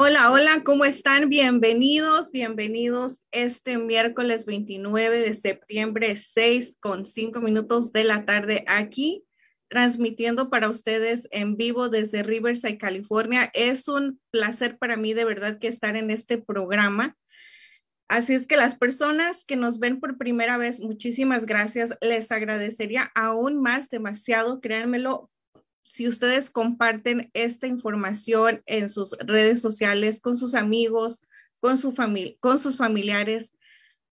Hola, hola, ¿cómo están? Bienvenidos, bienvenidos este miércoles 29 de septiembre, 6 con 5 minutos de la tarde aquí, transmitiendo para ustedes en vivo desde Riverside, California. Es un placer para mí de verdad que estar en este programa. Así es que las personas que nos ven por primera vez, muchísimas gracias. Les agradecería aún más, demasiado, créanmelo, si ustedes comparten esta información en sus redes sociales, con sus amigos, con, sus familiares,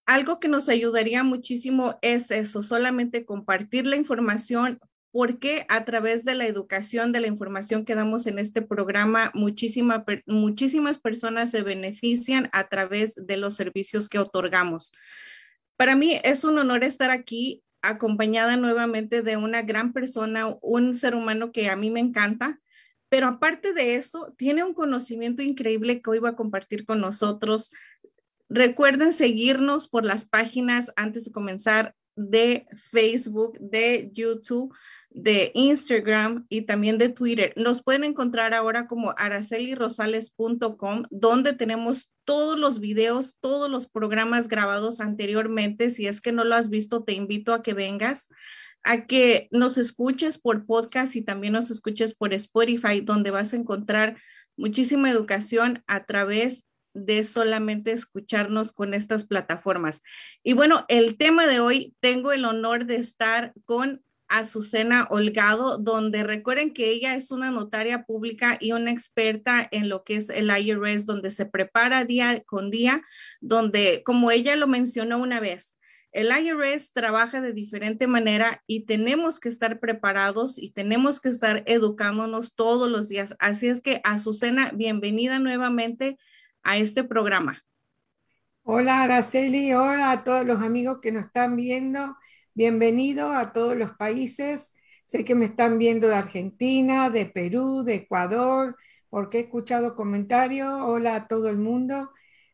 algo que nos ayudaría muchísimo es eso, solamente compartir la información, porque a través de la educación, de la información que damos en este programa, muchísima, muchísimas personas se benefician a través de los servicios que otorgamos. Para mí es un honor estar aquí acompañada nuevamente de una gran persona, un ser humano que a mí me encanta, pero aparte de eso, tiene un conocimiento increíble que hoy va a compartir con nosotros. Recuerden seguirnos por las páginas antes de comenzar de Facebook, de YouTube, de Instagram y también de Twitter. Nos pueden encontrar ahora como aracelirosales.com, donde tenemos todos los videos, todos los programas grabados anteriormente. Si es que no lo has visto, te invito a que vengas a que nos escuches por podcast y también nos escuches por Spotify, donde vas a encontrar muchísima educación a través de solamente escucharnos con estas plataformas. Y bueno, el tema de hoy, tengo el honor de estar con Azucena Holgado, donde recuerden que ella es una notaria pública y una experta en lo que es el IRS, donde se prepara día con día, donde, como ella lo mencionó una vez, el IRS trabaja de diferente manera y tenemos que estar preparados y tenemos que estar educándonos todos los días. Así es que, Azucena, bienvenida nuevamente a este programa. Hola, Araceli. Hola a todos los amigos que nos están viendo. Bienvenido a todos los países. Sé que me están viendo de Argentina, de Perú, de Ecuador, porque he escuchado comentarios. Hola a todo el mundo.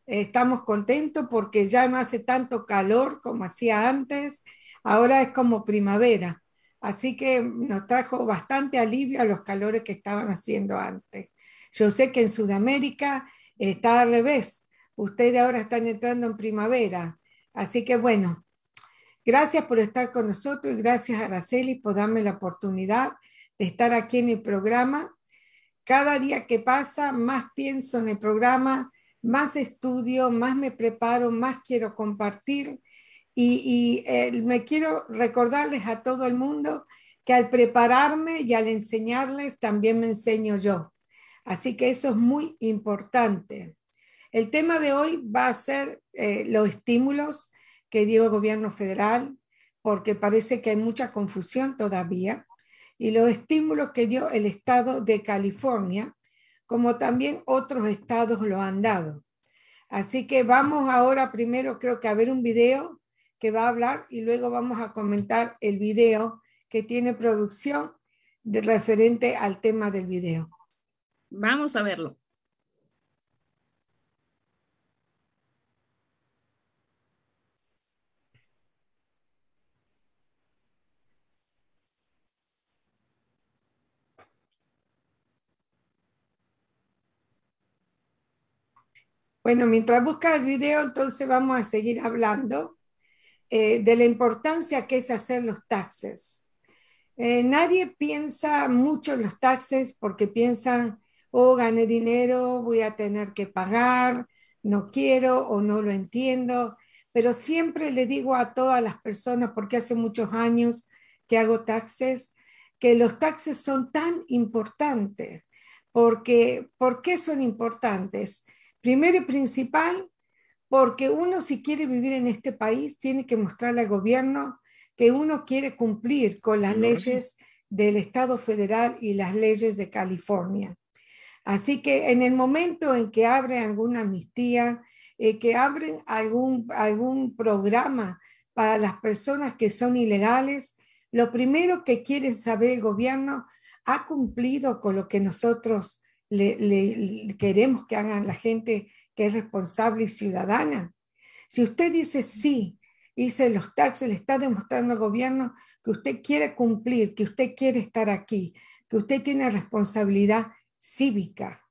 Estamos contentos porque ya no hace tanto calor como hacía antes. Ahora es como primavera. Así que nos trajo bastante alivio a los calores que estaban haciendo antes. Yo sé que en Sudamérica está al revés. Ustedes ahora están entrando en primavera. Así que bueno, gracias por estar con nosotros y gracias a Araceli por darme la oportunidad de estar aquí en el programa. Cada día que pasa, más pienso en el programa, más estudio, más me preparo, más quiero compartir. Y, eh, me quiero recordarles a todo el mundo que al prepararme y al enseñarles también me enseño yo. Así que eso es muy importante. El tema de hoy va a ser eh, los estímulos que dio el gobierno federal, porque parece que hay mucha confusión todavía, y los estímulos que dio el estado de California, como también otros estados lo han dado. Así que vamos ahora primero, creo que a ver un video que va a hablar y luego vamos a comentar el video que tiene producción de referente al tema del video. Vamos a verlo. Bueno, mientras busca el video, entonces vamos a seguir hablando eh, de la importancia que es hacer los taxes. Eh, nadie piensa mucho en los taxes porque piensan, oh, gané dinero, voy a tener que pagar, no quiero o no lo entiendo, pero siempre le digo a todas las personas, porque hace muchos años que hago taxes, que los taxes son tan importantes. Porque, ¿Por qué son importantes? Primero y principal, porque uno si quiere vivir en este país tiene que mostrarle al gobierno que uno quiere cumplir con las leyes del Estado federal y las leyes de California. Así que en el momento en que abren alguna amnistía, eh, que abren algún, algún programa para las personas que son ilegales, lo primero que quiere saber el gobierno ha cumplido con lo que nosotros le, queremos que hagan la gente que es responsable y ciudadana. Si usted dice sí, hice los taxes, le está demostrando al gobierno que usted quiere cumplir, que usted quiere estar aquí, que usted tiene responsabilidad cívica.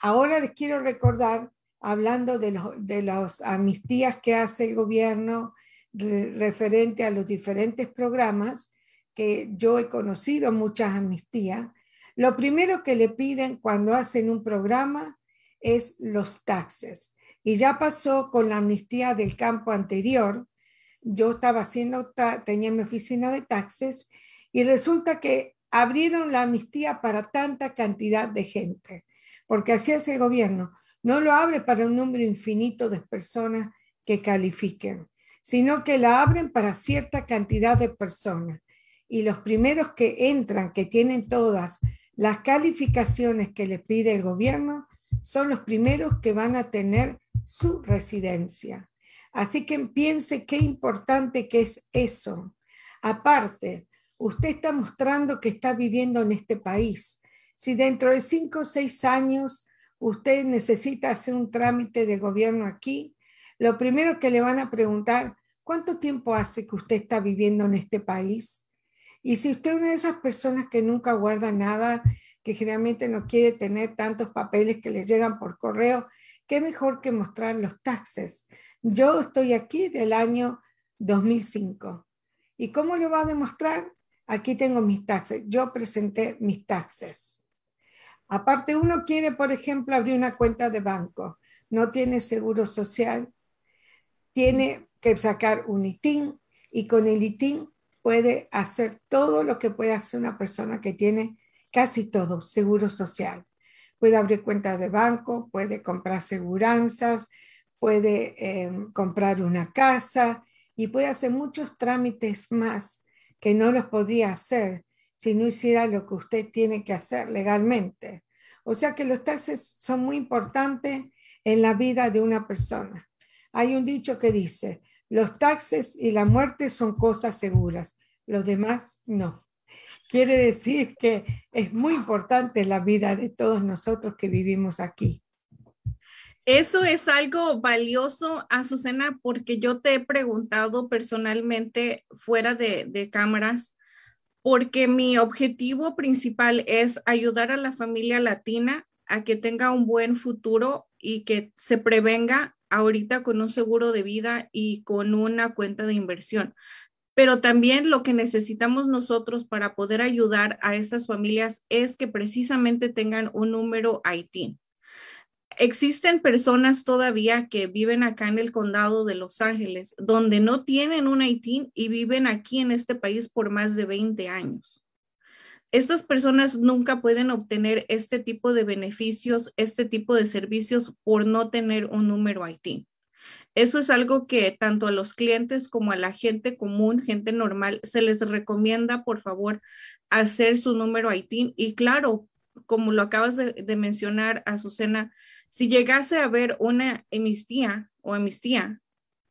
Ahora les quiero recordar, hablando de, los, de las amnistías que hace el gobierno referente a los diferentes programas, que yo he conocido muchas amnistías, lo primero que le piden cuando hacen un programa es los taxes. Y ya pasó con la amnistía del campo anterior. Yo estaba haciendo, tenía mi oficina de taxes y resulta que abrieron la amnistía para tanta cantidad de gente, porque así es el gobierno. No lo abre para un número infinito de personas que califiquen, sino que la abren para cierta cantidad de personas. Y los primeros que entran, que tienen todas las calificaciones que le pide el gobierno son los primeros que van a tener su residencia. Así que piense qué importante que es eso. Aparte, usted está mostrando que está viviendo en este país. Si dentro de cinco o seis años usted necesita hacer un trámite de gobierno aquí, lo primero que le van a preguntar, ¿cuánto tiempo hace que usted está viviendo en este país? Y si usted es una de esas personas que nunca guarda nada, que generalmente no quiere tener tantos papeles que le llegan por correo, qué mejor que mostrar los taxes. Yo estoy aquí del año 2005. ¿Y cómo lo va a demostrar? Aquí tengo mis taxes. Yo presenté mis taxes. Aparte, uno quiere, por ejemplo, abrir una cuenta de banco. No tiene seguro social. Tiene que sacar un ITIN y con el ITIN puede hacer todo lo que puede hacer una persona que tiene casi todo, seguro social. Puede abrir cuenta de banco, puede comprar seguranzas, puede em, comprar una casa y puede hacer muchos trámites más que no los podría hacer si no hiciera lo que usted tiene que hacer legalmente. O sea que los taxes son muy importantes en la vida de una persona. Hay un dicho que dice, los taxes y la muerte son cosas seguras, los demás no. Quiere decir que es muy importante la vida de todos nosotros que vivimos aquí. Eso es algo valioso, Azucena, porque yo te he preguntado personalmente fuera de, de cámaras, porque mi objetivo principal es ayudar a la familia latina a que tenga un buen futuro y que se prevenga ahorita con un seguro de vida y con una cuenta de inversión. Pero también lo que necesitamos nosotros para poder ayudar a estas familias es que precisamente tengan un número ITIN. Existen personas todavía que viven acá en el condado de Los Ángeles, donde no tienen un ITIN y viven aquí en este país por más de 20 años. Estas personas nunca pueden obtener este tipo de beneficios, este tipo de servicios por no tener un número ITIN. Eso es algo que tanto a los clientes como a la gente común, gente normal, se les recomienda, por favor, hacer su número ITIN. Y claro, como lo acabas de, de mencionar, Azucena, si llegase a haber una amnistía o amnistía,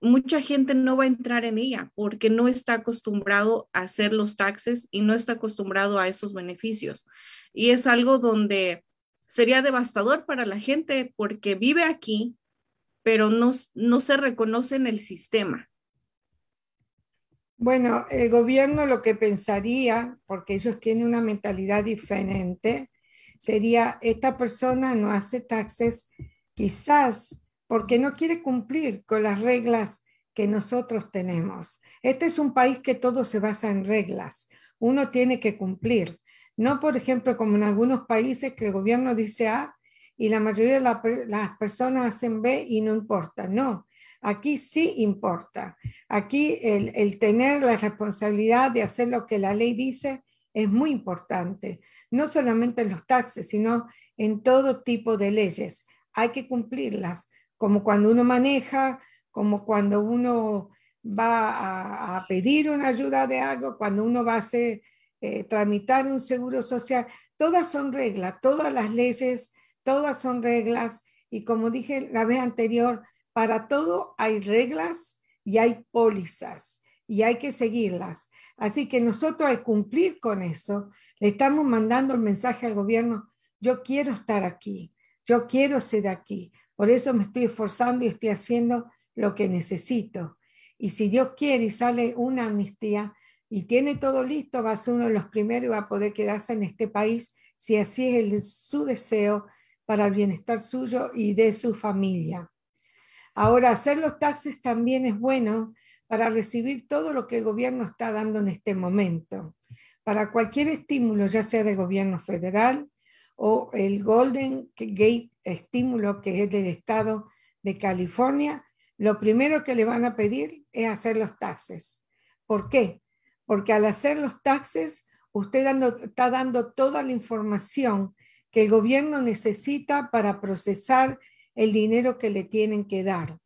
mucha gente no va a entrar en ella porque no está acostumbrado a hacer los taxes y no está acostumbrado a esos beneficios. Y es algo donde sería devastador para la gente porque vive aquí, pero no, no se reconoce en el sistema. Bueno, el gobierno lo que pensaría, porque ellos tienen una mentalidad diferente, sería, esta persona no hace taxes quizás porque no quiere cumplir con las reglas que nosotros tenemos. Este es un país que todo se basa en reglas. Uno tiene que cumplir. No, por ejemplo, como en algunos países que el gobierno dice A y la mayoría de las personas hacen B y no importa. No, aquí sí importa. Aquí el, tener la responsabilidad de hacer lo que la ley dice es muy importante, no solamente en los taxes, sino en todo tipo de leyes. Hay que cumplirlas, como cuando uno maneja, como cuando uno va a, pedir una ayuda de algo, cuando uno va a eh, tramitar un seguro social. Todas son reglas, todas las leyes, todas son reglas. Y como dije la vez anterior, para todo hay reglas y hay pólizas y hay que seguirlas. Así que nosotros al cumplir con eso, le estamos mandando el mensaje al gobierno, yo quiero estar aquí, yo quiero ser aquí, por eso me estoy esforzando y estoy haciendo lo que necesito. Y si Dios quiere y sale una amnistía y tiene todo listo, va a ser uno de los primeros y va a poder quedarse en este país si así es su deseo para el bienestar suyo y de su familia. Ahora, hacer los taxes también es bueno para recibir todo lo que el gobierno está dando en este momento. Para cualquier estímulo, ya sea del gobierno federal o el Golden Gate estímulo que es del estado de California, lo primero que le van a pedir es hacer los taxes. ¿Por qué? Porque al hacer los taxes, usted está dando toda la información que el gobierno necesita para procesar el dinero que le tienen que dar.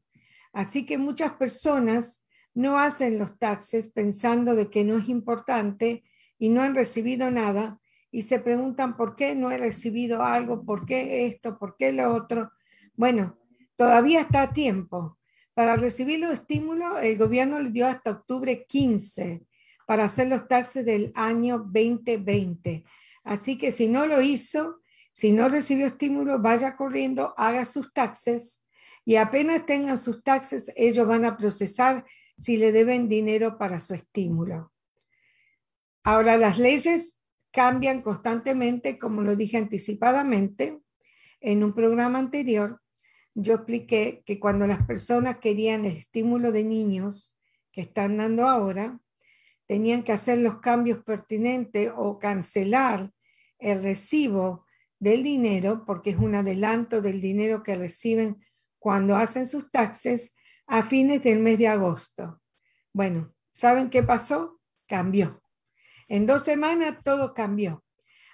Así que muchas personas no hacen los taxes pensando de que no es importante y no han recibido nada y se preguntan por qué no he recibido algo, por qué esto, por qué lo otro. Bueno, todavía está a tiempo. Para recibir los estímulos, el gobierno le dio hasta octubre 15 para hacer los taxes del año 2020. Así que si no lo hizo, si no recibió estímulo, vaya corriendo, haga sus taxes y apenas tengan sus taxes, ellos van a procesar si le deben dinero para su estímulo. Ahora, las leyes cambian constantemente, como lo dije anticipadamente en un programa anterior. Yo expliqué que cuando las personas querían el estímulo de niños que están dando ahora, tenían que hacer los cambios pertinentes o cancelar el recibo del dinero, porque es un adelanto del dinero que reciben cuando hacen sus taxes a fines del mes de agosto. Bueno, ¿saben qué pasó? Cambió. En dos semanas todo cambió.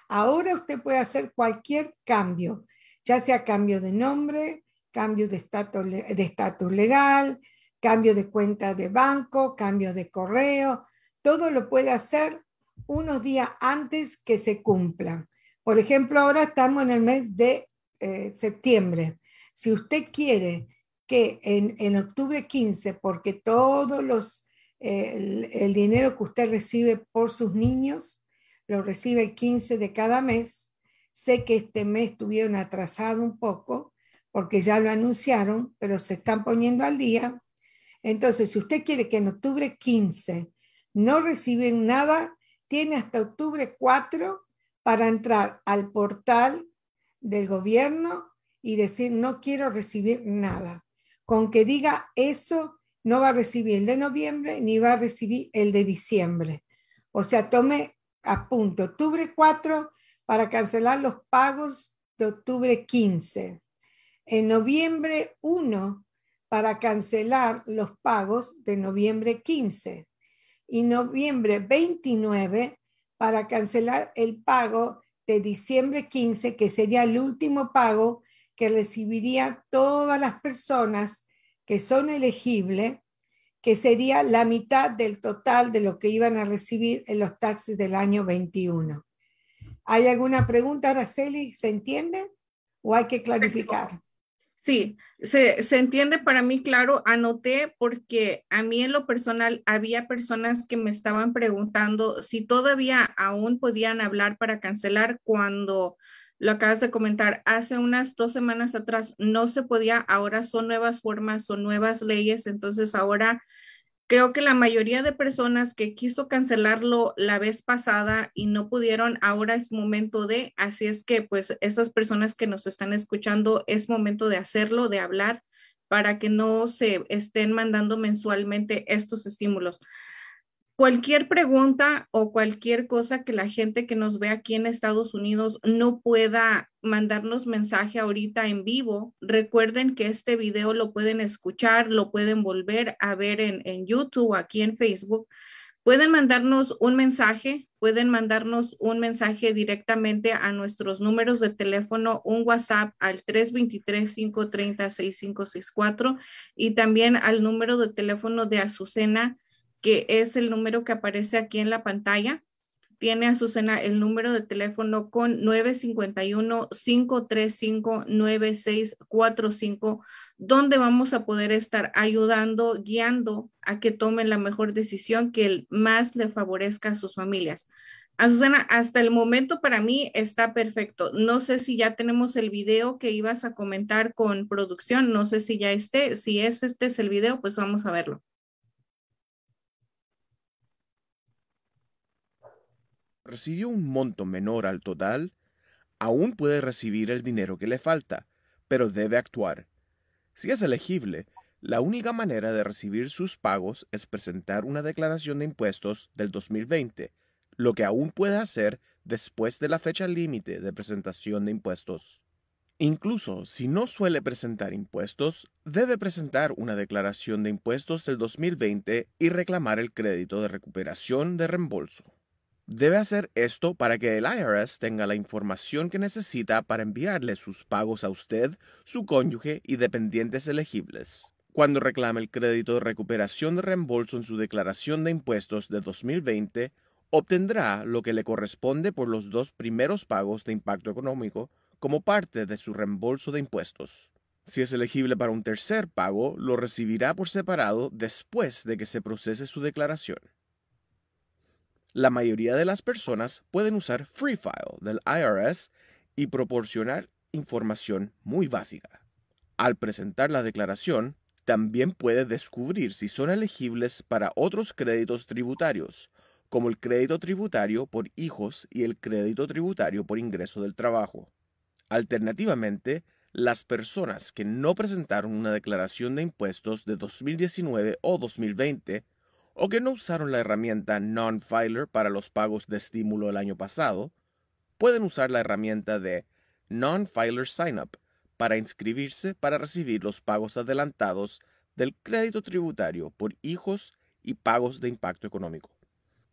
Ahora usted puede hacer cualquier cambio, ya sea cambio de nombre, cambio de estatus legal, cambio de cuenta de banco, cambio de correo, todo lo puede hacer unos días antes que se cumpla. Por ejemplo, ahora estamos en el mes de eh, septiembre. Si usted quiere que en, octubre 15, porque todos los, el, el, dinero que usted recibe por sus niños, lo recibe el 15 de cada mes. Sé que este mes tuvieron atrasado un poco, porque ya lo anunciaron, pero se están poniendo al día. Entonces, si usted quiere que en octubre 15 no reciben nada, tiene hasta octubre 4 para entrar al portal del gobierno y decir, no quiero recibir nada con que diga eso, no va a recibir el de noviembre ni va a recibir el de diciembre. O sea, tome a punto octubre 4 para cancelar los pagos de octubre 15. En noviembre 1 para cancelar los pagos de noviembre 15 y noviembre 29 para cancelar el pago de diciembre 15, que sería el último pago que recibiría todas las personas que son elegibles, que sería la mitad del total de lo que iban a recibir en los taxis del año 21. ¿Hay alguna pregunta, Araceli? ¿Se entiende? ¿O hay que clarificar? Sí, se, se, entiende para mí, claro, anoté porque a mí en lo personal había personas que me estaban preguntando si todavía aún podían hablar para cancelar cuando lo acabas de comentar, hace unas dos semanas atrás no se podía, ahora son nuevas formas, son nuevas leyes, entonces ahora Creo que la mayoría de personas que quiso cancelarlo la vez pasada y no pudieron, ahora es momento de, así es que pues esas personas que nos están escuchando, es momento de hacerlo, de hablar para que no se estén mandando mensualmente estos estímulos cualquier pregunta o cualquier cosa que la gente que nos ve aquí en Estados Unidos no pueda mandarnos mensaje ahorita en vivo, recuerden que este video lo pueden escuchar, lo pueden volver a ver en, en YouTube, aquí en Facebook. Pueden mandarnos un mensaje, pueden mandarnos un mensaje directamente a nuestros números de teléfono, un WhatsApp al 323-530-6564 y también al número de teléfono de Azucena que es el número que aparece aquí en la pantalla. Tiene Azucena el número de teléfono con 951-535-9645, donde vamos a poder estar ayudando, guiando a que tomen la mejor decisión que más le favorezca a sus familias. Azucena, hasta el momento para mí está perfecto. No sé si ya tenemos el video que ibas a comentar con producción, no sé si ya esté. Si es este es el video, pues vamos a verlo. Recibió un monto menor al total, aún puede recibir el dinero que le falta, pero debe actuar. Si es elegible, la única manera de recibir sus pagos es presentar una declaración de impuestos del 2020, lo que aún puede hacer después de la fecha límite de presentación de impuestos. Incluso si no suele presentar impuestos, debe presentar una declaración de impuestos del 2020 y reclamar el crédito de recuperación de reembolso. Debe hacer esto para que el IRS tenga la información que necesita para enviarle sus pagos a usted, su cónyuge y dependientes elegibles. Cuando reclame el crédito de recuperación de reembolso en su declaración de impuestos de 2020, obtendrá lo que le corresponde por los dos primeros pagos de impacto económico como parte de su reembolso de impuestos. Si es elegible para un tercer pago, lo recibirá por separado después de que se procese su declaración la mayoría de las personas pueden usar Free File del IRS y proporcionar información muy básica. Al presentar la declaración, también puede descubrir si son elegibles para otros créditos tributarios, como el crédito tributario por hijos y el crédito tributario por ingreso del trabajo. Alternativamente, las personas que no presentaron una declaración de impuestos de 2019 o 2020 o que no usaron la herramienta Non-Filer para los pagos de estímulo el año pasado, pueden usar la herramienta de Non-Filer Sign-up para inscribirse para recibir los pagos adelantados del crédito tributario por hijos y pagos de impacto económico.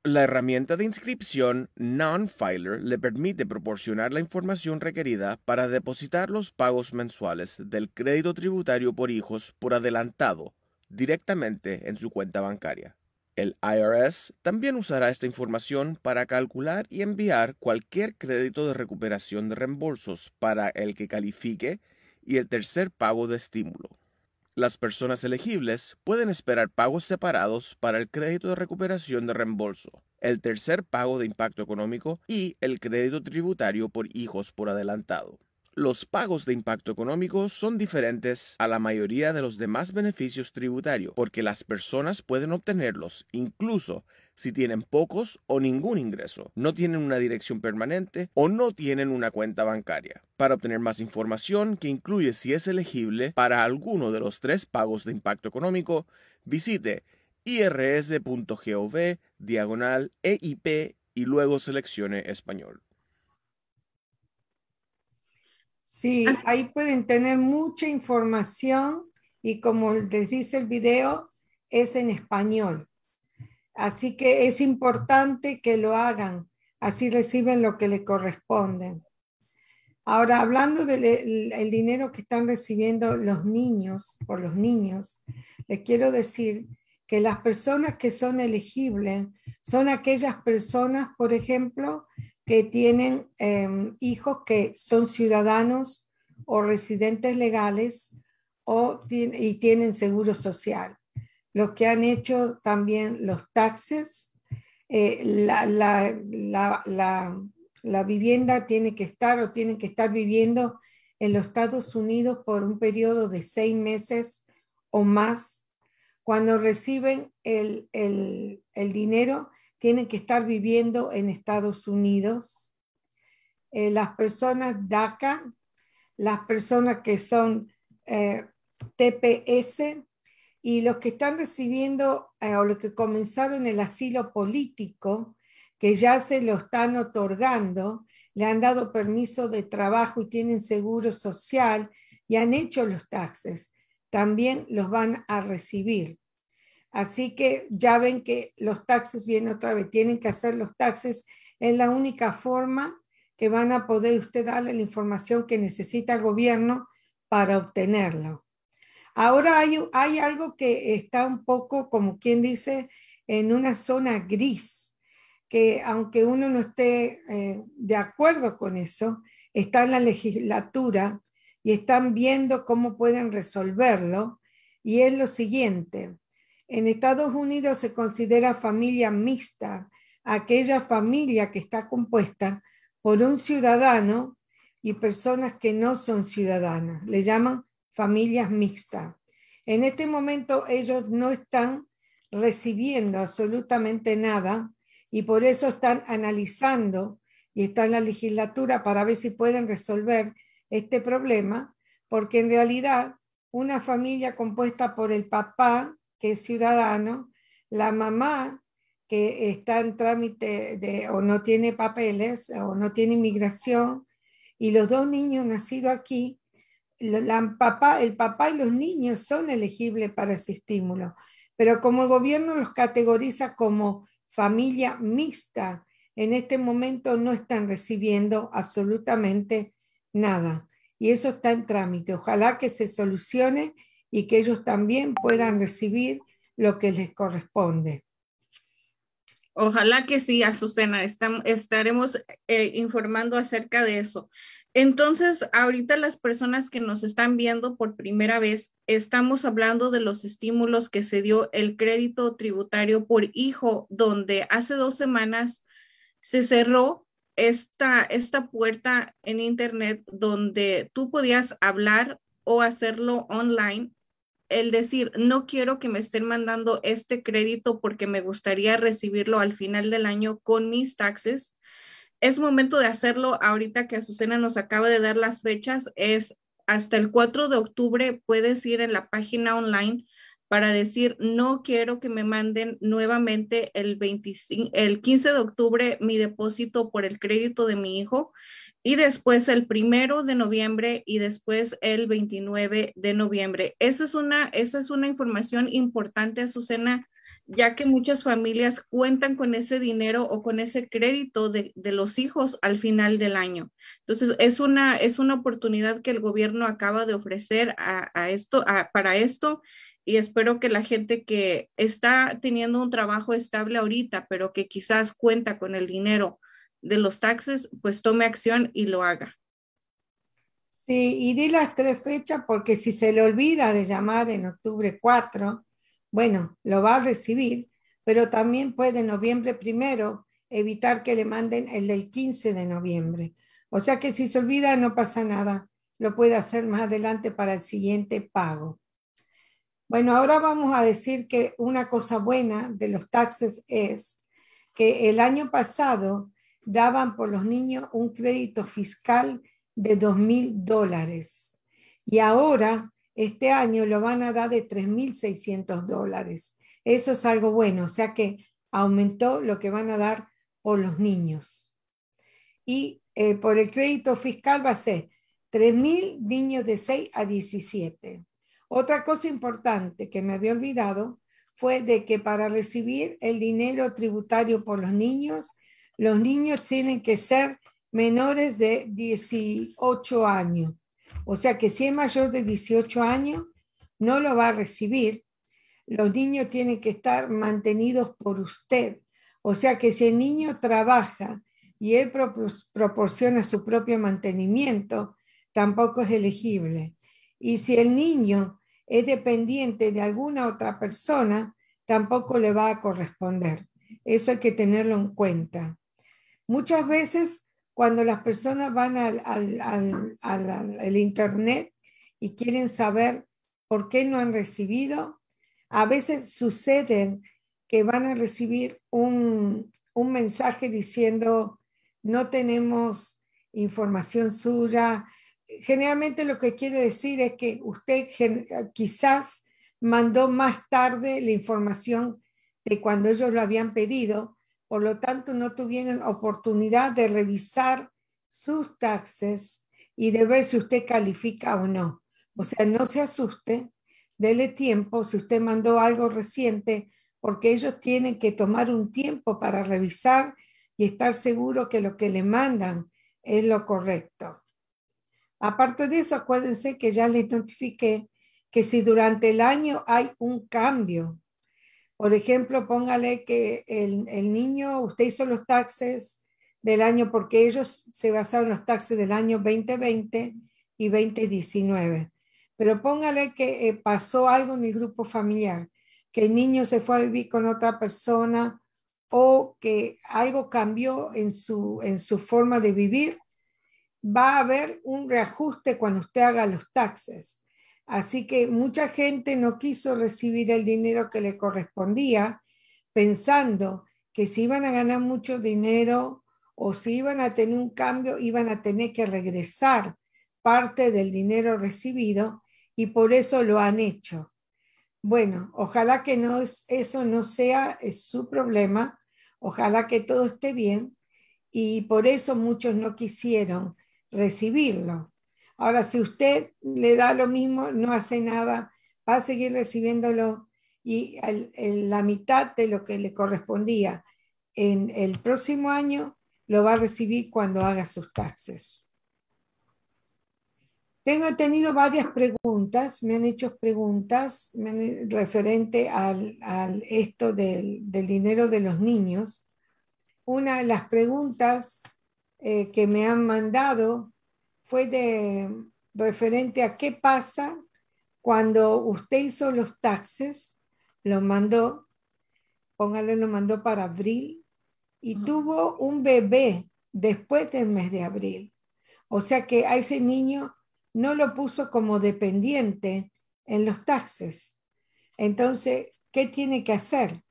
La herramienta de inscripción Non-Filer le permite proporcionar la información requerida para depositar los pagos mensuales del crédito tributario por hijos por adelantado directamente en su cuenta bancaria. El IRS también usará esta información para calcular y enviar cualquier crédito de recuperación de reembolsos para el que califique y el tercer pago de estímulo. Las personas elegibles pueden esperar pagos separados para el crédito de recuperación de reembolso, el tercer pago de impacto económico y el crédito tributario por hijos por adelantado. Los pagos de impacto económico son diferentes a la mayoría de los demás beneficios tributarios porque las personas pueden obtenerlos incluso si tienen pocos o ningún ingreso, no tienen una dirección permanente o no tienen una cuenta bancaria. Para obtener más información que incluye si es elegible para alguno de los tres pagos de impacto económico, visite irs.gov diagonal EIP y luego seleccione español. Sí, ahí pueden tener mucha información y como les dice el video, es en español. Así que es importante que lo hagan, así reciben lo que le corresponde. Ahora, hablando del dinero que están recibiendo los niños, por los niños, les quiero decir que las personas que son elegibles son aquellas personas, por ejemplo, que tienen em, hijos que son ciudadanos o residentes legales o y tienen seguro social. Los que han hecho también los taxes, eh, la, la, vivienda tiene que estar o tienen que estar viviendo en los Estados Unidos por un periodo de seis meses o más. Cuando reciben el, el, el dinero, tienen que estar viviendo en Estados Unidos. Eh, las personas DACA, las personas que son eh, TPS y los que están recibiendo eh, o los que comenzaron el asilo político, que ya se lo están otorgando, le han dado permiso de trabajo y tienen seguro social y han hecho los taxes, también los van a recibir. Así que ya ven que los taxes vienen otra vez, tienen que hacer los taxes, es la única forma que van a poder usted darle la información que necesita el gobierno para obtenerlo. Ahora hay, algo que está un poco, como quien dice, en una zona gris, que aunque uno no esté eh, de acuerdo con eso, está en la legislatura y están viendo cómo pueden resolverlo. Y es lo siguiente, en Estados Unidos se considera familia mixta aquella familia que está compuesta por un ciudadano y personas que no son ciudadanas. Le llaman familias mixtas. En este momento ellos no están recibiendo absolutamente nada y por eso están analizando y está en la legislatura para ver si pueden resolver este problema, porque en realidad una familia compuesta por el papá, que es ciudadano, la mamá que está en trámite de, o no tiene papeles o no tiene inmigración y los dos niños nacidos aquí, la, papá, el papá y los niños son elegibles para ese estímulo. Pero como el gobierno los categoriza como familia mixta, en este momento no están recibiendo absolutamente nada. Y eso está en trámite. Ojalá que se solucione y que ellos también puedan recibir lo que les corresponde. Ojalá que sí, Azucena, estaremos eh, informando acerca de eso. Entonces, ahorita las personas que nos están viendo por primera vez, estamos hablando de los estímulos que se dio el crédito tributario por hijo, donde hace dos semanas se cerró esta, esta puerta en Internet donde tú podías hablar o hacerlo online el decir, no quiero que me estén mandando este crédito porque me gustaría recibirlo al final del año con mis taxes. Es momento de hacerlo ahorita que Azucena nos acaba de dar las fechas. Es hasta el 4 de octubre puedes ir en la página online para decir, no quiero que me manden nuevamente el, 25, el 15 de octubre mi depósito por el crédito de mi hijo y después el primero de noviembre y después el 29 de noviembre. Esa es una, esa es una información importante, Azucena, ya que muchas familias cuentan con ese dinero o con ese crédito de, los hijos al final del año. Entonces, es una, es una oportunidad que el gobierno acaba de ofrecer a, esto, para esto y espero que la gente que está teniendo un trabajo estable ahorita, pero que quizás cuenta con el dinero de los taxes, pues tome acción y lo haga. Sí, y di las tres fechas porque si se le olvida de llamar en octubre 4, bueno, lo va a recibir, pero también puede en noviembre primero evitar que le manden el del 15 de noviembre. O sea que si se olvida no pasa nada, lo puede hacer más adelante para el siguiente pago. Bueno, ahora vamos a decir que una cosa buena de los taxes es que el año pasado daban por los niños un crédito fiscal de dos mil dólares y ahora este año lo van a dar de 3.600 dólares. Eso es algo bueno, o sea que aumentó lo que van a dar por los niños. Y eh, por el crédito fiscal va a ser 3.000 niños de 6 a 17. Otra cosa importante que me había olvidado fue de que para recibir el dinero tributario por los niños, los niños tienen que ser menores de 18 años. O sea que si es mayor de 18 años, no lo va a recibir. Los niños tienen que estar mantenidos por usted. O sea que si el niño trabaja y él proporciona su propio mantenimiento, tampoco es elegible. Y si el niño es dependiente de alguna otra persona, tampoco le va a corresponder. Eso hay que tenerlo en cuenta. Muchas veces cuando las personas van al, al, Internet y quieren saber por qué no han recibido, a veces sucede que van a recibir un, un mensaje diciendo, no tenemos información suya. Generalmente lo que quiere decir es que usted quizás mandó más tarde la información de cuando ellos lo habían pedido, por lo tanto no tuvieron oportunidad de revisar sus taxes y de ver si usted califica o no. O sea, no se asuste, dele tiempo si usted mandó algo reciente, porque ellos tienen que tomar un tiempo para revisar y estar seguro que lo que le mandan es lo correcto. Aparte de eso, acuérdense que ya les notifiqué que si durante el año hay un cambio por ejemplo, póngale que el, niño, usted hizo los taxes del año, porque ellos se basaron en los taxes del año 2020 y 2019. Pero póngale que eh, pasó algo en el grupo familiar, que el niño se fue a vivir con otra persona o que algo cambió en su, en su forma de vivir, va a haber un reajuste cuando usted haga los taxes. Así que mucha gente no quiso recibir el dinero que le correspondía, pensando que si iban a ganar mucho dinero o si iban a tener un cambio, iban a tener que regresar parte del dinero recibido y por eso lo han hecho. Bueno, ojalá que no eso no sea su problema, ojalá que todo esté bien y por eso muchos no quisieron recibirlo. Ahora, si usted le da lo mismo, no hace nada, va a seguir recibiéndolo y la mitad de lo que le correspondía en el próximo año lo va a recibir cuando haga sus taxes. Tengo tenido varias preguntas, me han hecho preguntas referente al, esto del, dinero de los niños. Una de las preguntas eh, que me han mandado fue de referente a qué pasa cuando usted hizo los taxes, lo mandó, póngale, lo mandó para abril y tuvo un bebé después del mes de abril. O sea que a ese niño no lo puso como dependiente en los taxes. Entonces, ¿qué tiene que hacer?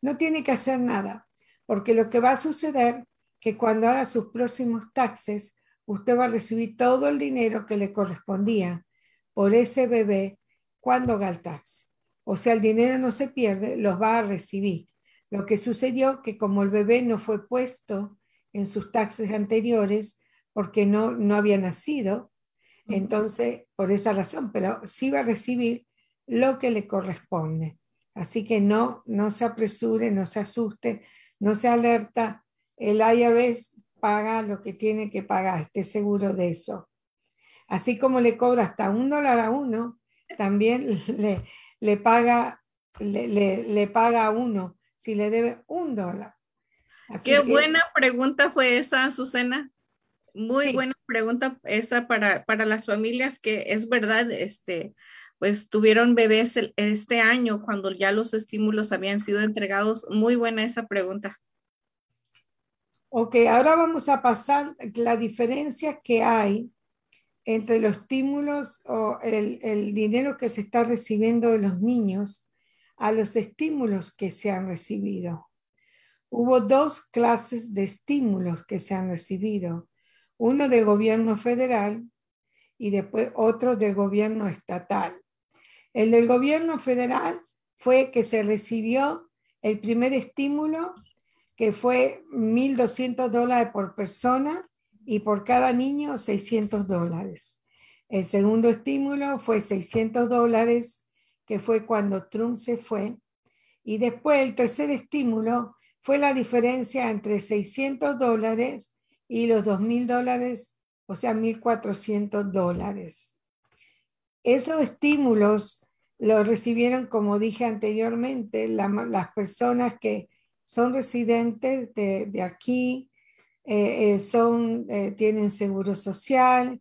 No tiene que hacer nada, porque lo que va a suceder que cuando haga sus próximos taxes, usted va a recibir todo el dinero que le correspondía por ese bebé cuando haga el tax. O sea, el dinero no se pierde, los va a recibir. Lo que sucedió que como el bebé no fue puesto en sus taxes anteriores porque no, no había nacido, entonces por esa razón, pero sí va a recibir lo que le corresponde. Así que no, no se apresure, no se asuste, no se alerta. El IRS paga lo que tiene que pagar, esté seguro de eso. Así como le cobra hasta un dólar a uno, también le, le paga, le, le, paga a uno si le debe un dólar. Qué buena pregunta fue esa, Azucena. Muy buena pregunta esa para, para las familias que es verdad, este, pues tuvieron bebés este año cuando ya los estímulos habían sido entregados. Muy buena esa pregunta. Ok, ahora vamos a pasar la diferencia que hay entre los estímulos o el, el, dinero que se está recibiendo de los niños a los estímulos que se han recibido. Hubo dos clases de estímulos que se han recibido, uno del gobierno federal y después otro del gobierno estatal. El del gobierno federal fue que se recibió el primer estímulo que fue 1.200 dólares por persona y por cada niño 600 dólares. El segundo estímulo fue 600 dólares, que fue cuando Trump se fue. Y después el tercer estímulo fue la diferencia entre 600 dólares y los 2.000 dólares, o sea, 1.400 dólares. Esos estímulos los recibieron, como dije anteriormente, las personas que son residentes de, aquí, eh, eh, son, eh, tienen seguro social,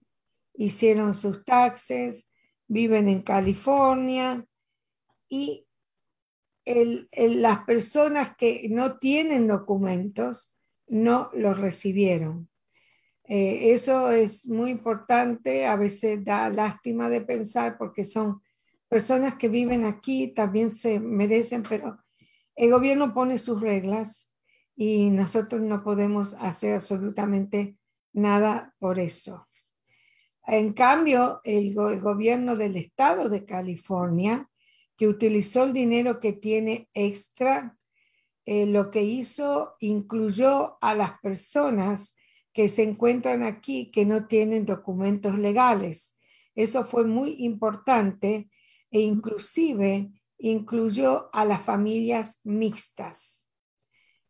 hicieron sus taxes, viven en California y las personas que no tienen documentos no los recibieron. eso es muy importante, a veces da lástima de pensar porque son personas que viven aquí, también se merecen, pero el gobierno pone sus reglas y nosotros no podemos hacer absolutamente nada por eso. En cambio, el, gobierno del estado de California, que utilizó el dinero que tiene extra, eh, lo que hizo incluyó a las personas que se encuentran aquí que no tienen documentos legales. Eso fue muy importante e inclusive incluyó a las familias mixtas.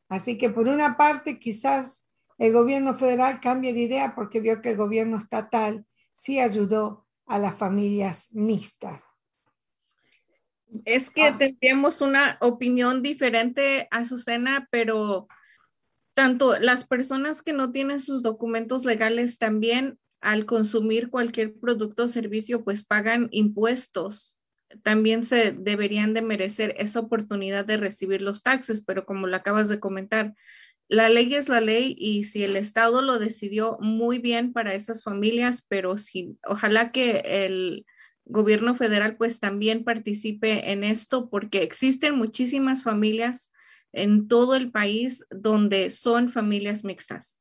Así que por una parte quizás el gobierno federal cambie de idea porque vio que el gobierno estatal sí ayudó a las familias mixtas. Es que ah. tendríamos una opinión diferente, a Azucena, pero tanto las personas que no tienen sus documentos legales también al consumir cualquier producto o servicio, pues pagan impuestos también se deberían de merecer esa oportunidad de recibir los taxes, pero como lo acabas de comentar, la ley es la ley y si el Estado lo decidió muy bien para esas familias, pero si ojalá que el gobierno federal pues también participe en esto porque existen muchísimas familias en todo el país donde son familias mixtas.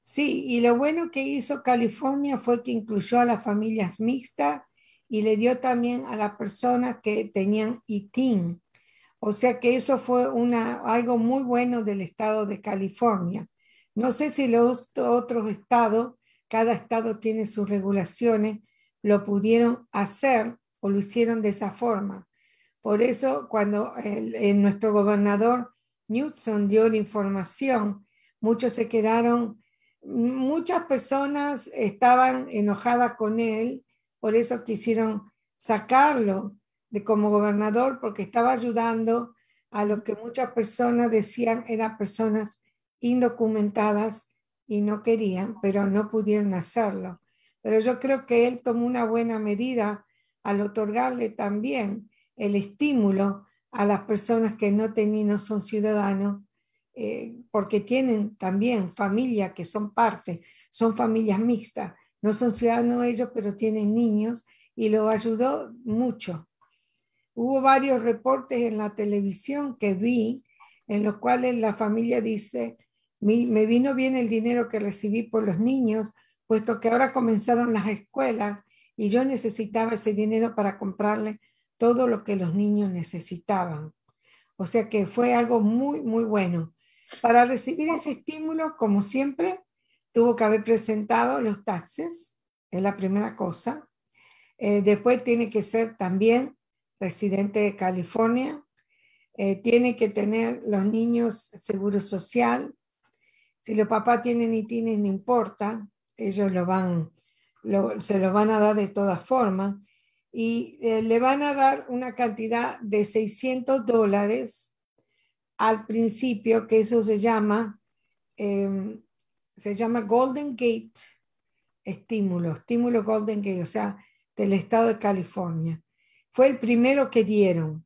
Sí, y lo bueno que hizo California fue que incluyó a las familias mixtas y le dio también a las personas que tenían ITIN. O sea que eso fue una, algo muy bueno del estado de California. No sé si los otros estados, cada estado tiene sus regulaciones, lo pudieron hacer o lo hicieron de esa forma. Por eso cuando nuestro gobernador Newsom dio la información, muchos se quedaron, muchas personas estaban enojadas con él por eso quisieron sacarlo de como gobernador porque estaba ayudando a lo que muchas personas decían eran personas indocumentadas y no querían, pero no pudieron hacerlo. Pero yo creo que él tomó una buena medida al otorgarle también el estímulo a las personas que no tenían, no son ciudadanos, eh, porque tienen también familia que son parte, son familias mixtas no son ciudadanos ellos, pero tienen niños y lo ayudó mucho. Hubo varios reportes en la televisión que vi en los cuales la familia dice, me vino bien el dinero que recibí por los niños, puesto que ahora comenzaron las escuelas y yo necesitaba ese dinero para comprarle todo lo que los niños necesitaban. O sea que fue algo muy, muy bueno. Para recibir ese estímulo, como siempre, tuvo que haber presentado los taxes, es la primera cosa. Eh, después tiene que ser también residente de California. Eh, tiene que tener los niños seguro social. Si los papás tienen y tienen, no importa, ellos lo van, se lo van a dar de todas formas. Y eh, le van a dar una cantidad de 600 dólares al principio, que eso se llama em, se llama Golden Gate Estímulo, Estímulo Golden Gate, o sea, del estado de California. Fue el primero que dieron.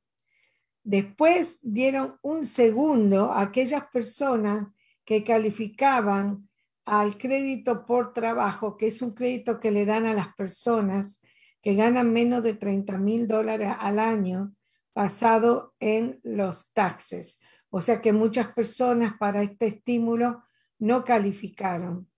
Después dieron un segundo a aquellas personas que calificaban al crédito por trabajo, que es un crédito que le dan a las personas que ganan menos de 30 mil dólares al año basado en los taxes. O sea que muchas personas para este estímulo no calificaron.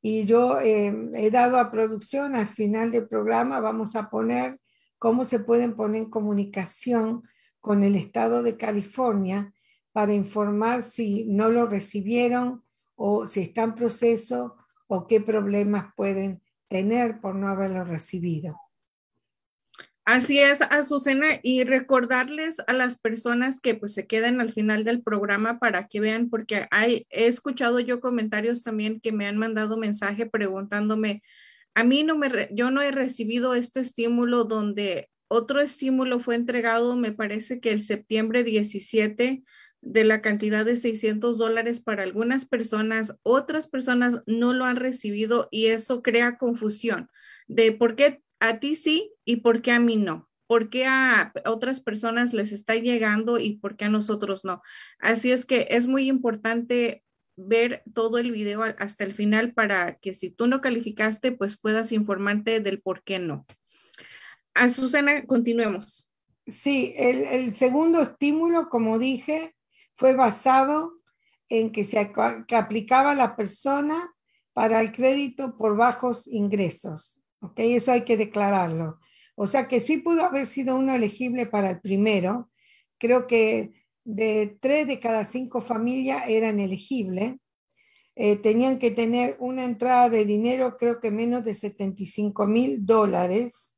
Y yo eh, he dado a producción, al final del programa vamos a poner cómo se pueden poner en comunicación con el estado de California para informar si no lo recibieron o si está en proceso o qué problemas pueden tener por no haberlo recibido. Así es, Azucena, y recordarles a las personas que pues se queden al final del programa para que vean, porque hay, he escuchado yo comentarios también que me han mandado mensaje preguntándome, a mí no me, yo no he recibido este estímulo donde otro estímulo fue entregado, me parece que el septiembre 17 de la cantidad de 600 dólares para algunas personas, otras personas no lo han recibido y eso crea confusión de por qué a ti sí y por qué a mí no. ¿Por qué a otras personas les está llegando y por qué a nosotros no? Así es que es muy importante ver todo el video hasta el final para que si tú no calificaste, pues puedas informarte del por qué no. A Susana, continuemos. Sí, el, segundo estímulo, como dije, fue basado en que se que aplicaba la persona para el crédito por bajos ingresos. ¿Ok? Eso hay que declararlo. O sea que sí pudo haber sido uno elegible para el primero. Creo que de tres de cada cinco familias eran elegibles. Eh, tenían que tener una entrada de dinero, creo que menos de 75 mil dólares.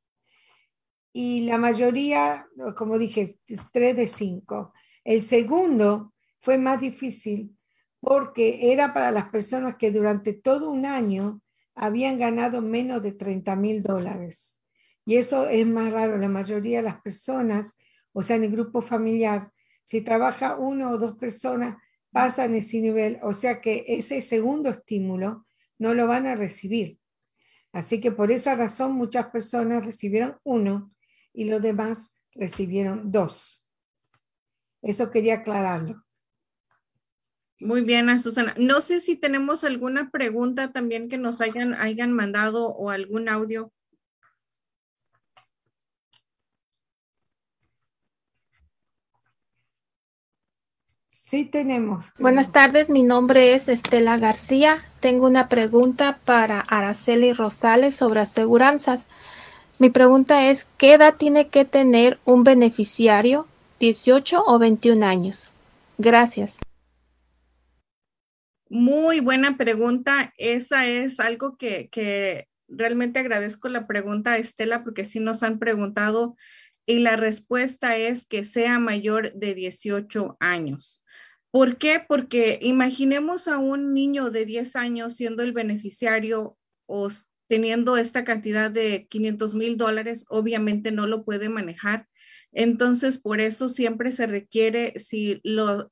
Y la mayoría, como dije, tres de cinco. El segundo fue más difícil porque era para las personas que durante todo un año habían ganado menos de 30 mil dólares. Y eso es más raro. La mayoría de las personas, o sea, en el grupo familiar, si trabaja uno o dos personas, pasan ese nivel, o sea que ese segundo estímulo no lo van a recibir. Así que por esa razón muchas personas recibieron uno y los demás recibieron dos. Eso quería aclararlo. Muy bien, Susana. No sé si tenemos alguna pregunta también que nos hayan, hayan mandado o algún audio. Sí, tenemos. Buenas tardes, mi nombre es Estela García. Tengo una pregunta para Araceli Rosales sobre aseguranzas. Mi pregunta es, ¿qué edad tiene que tener un beneficiario? ¿18 o 21 años? Gracias. Muy buena pregunta. Esa es algo que, realmente agradezco la pregunta a Estela porque sí nos han preguntado y la respuesta es que sea mayor de 18 años. ¿Por qué? Porque imaginemos a un niño de 10 años siendo el beneficiario o teniendo esta cantidad de 500 mil dólares, obviamente no lo puede manejar. Entonces, por eso siempre se requiere, si,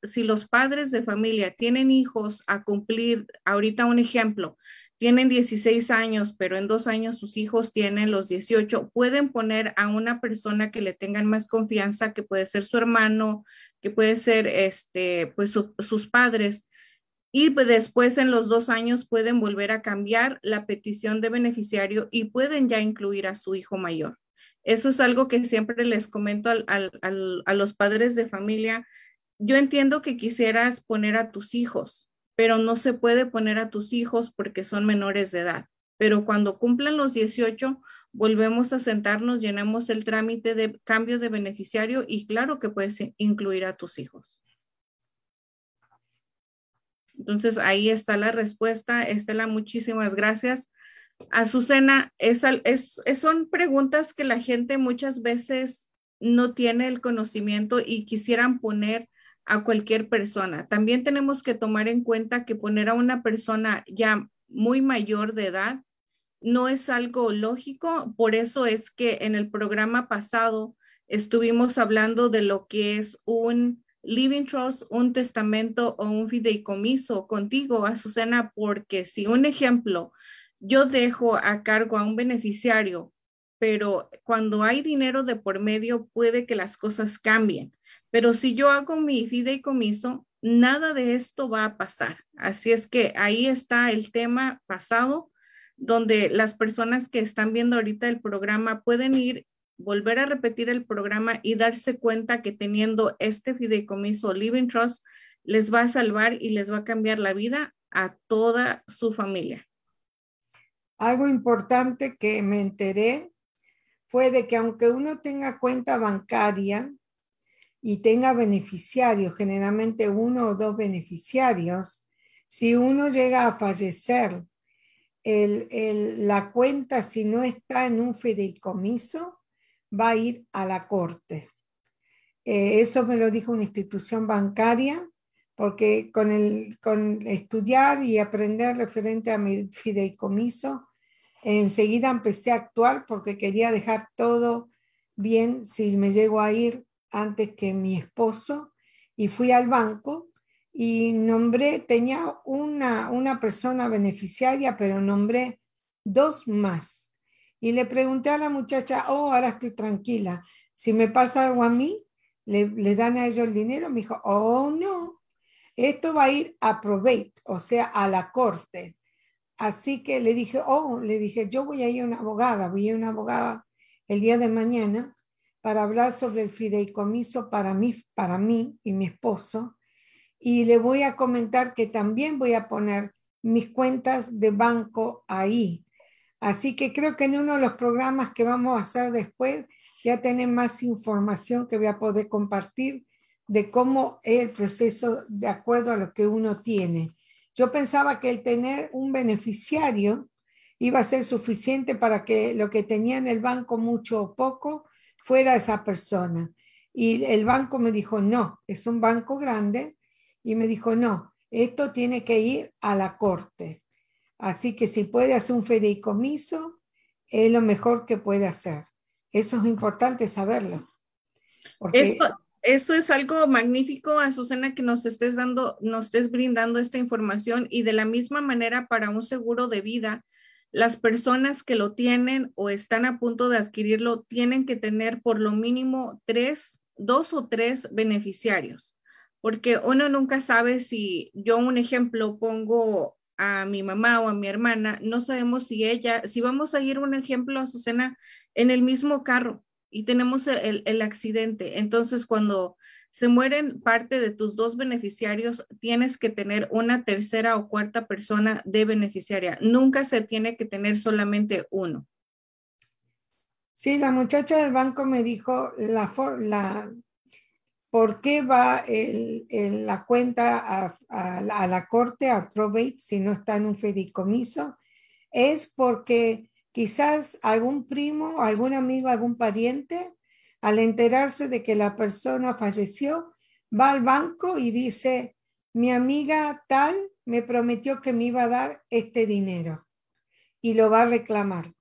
si los padres de familia tienen hijos a cumplir, ahorita un ejemplo, tienen 16 años, pero en dos años sus hijos tienen los 18, pueden poner a una persona que le tengan más confianza, que puede ser su hermano, que puede ser este, pues sus padres. Y pues después en los dos años pueden volver a cambiar la petición de beneficiario y pueden ya incluir a su hijo mayor. Eso es algo que siempre les comento a los padres de familia. Yo entiendo que quisieras poner a tus hijos, pero no se puede poner a tus hijos porque son menores de edad. Pero cuando cumplan los 18, volvemos a sentarnos, llenamos el trámite de cambio de beneficiario y claro que puedes incluir a tus hijos. Entonces ahí está la respuesta. Estela, muchísimas gracias. Azucena, es, es, son preguntas que la gente muchas veces no tiene el conocimiento y quisieran poner a cualquier persona. También tenemos que tomar en cuenta que poner a una persona ya muy mayor de edad no es algo lógico. Por eso es que en el programa pasado estuvimos hablando de lo que es un living trust, un testamento o un fideicomiso contigo, Azucena, porque si un ejemplo, yo dejo a cargo a un beneficiario, pero cuando hay dinero de por medio puede que las cosas cambien. Pero si yo hago mi fideicomiso, nada de esto va a pasar. Así es que ahí está el tema pasado, donde las personas que están viendo ahorita el programa pueden ir, volver a repetir el programa y darse cuenta que teniendo este fideicomiso Living Trust les va a salvar y les va a cambiar la vida a toda su familia. Algo importante que me enteré fue de que aunque uno tenga cuenta bancaria, y tenga beneficiarios, generalmente uno o dos beneficiarios, si uno llega a fallecer, la cuenta, si no está en un fideicomiso, va a ir a la corte. Eh, eso me lo dijo una institución bancaria, porque con, el, con estudiar y aprender referente a mi fideicomiso, enseguida empecé a actuar porque quería dejar todo bien si me llego a ir antes que mi esposo y fui al banco y nombré, tenía una, una persona beneficiaria, pero nombré dos más. Y le pregunté a la muchacha, oh, ahora estoy tranquila, si me pasa algo a mí, le, le dan a ellos el dinero. Me dijo, oh, no, esto va a ir a probate, o sea, a la corte. Así que le dije, oh, le dije, yo voy a ir a una abogada, voy a ir a una abogada el día de mañana para hablar sobre el fideicomiso para mí, para mí y mi esposo. Y le voy a comentar que también voy a poner mis cuentas de banco ahí. Así que creo que en uno de los programas que vamos a hacer después ya tener más información que voy a poder compartir de cómo es el proceso de acuerdo a lo que uno tiene. Yo pensaba que el tener un beneficiario iba a ser suficiente para que lo que tenía en el banco, mucho o poco, fuera esa persona. Y el banco me dijo, no, es un banco grande. Y me dijo, no, esto tiene que ir a la corte. Así que si puede hacer un fideicomiso, es lo mejor que puede hacer. Eso es importante saberlo. Porque... Eso, es algo magnífico, Azucena, que nos estés dando, nos estés brindando esta información y de la misma manera para un seguro de vida, las personas que lo tienen o están a punto de adquirirlo tienen que tener por lo mínimo tres, dos o tres beneficiarios, porque uno nunca sabe si yo un ejemplo pongo a mi mamá o a mi hermana, no sabemos si ella, si vamos a ir un ejemplo, Azucena, en el mismo carro y tenemos el, el, accidente. Entonces, cuando se mueren parte de tus dos beneficiarios, tienes que tener una tercera o cuarta persona de beneficiaria. Nunca se tiene que tener solamente uno. Sí, la muchacha del banco me dijo la, la por qué va el, la cuenta a, a, la corte, a probate, si no está en un fideicomiso. Es porque Quizás algún primo, algún amigo, algún pariente, al enterarse de que la persona falleció, va al banco y dice, mi amiga tal me prometió que me iba a dar este dinero y lo va a reclamar.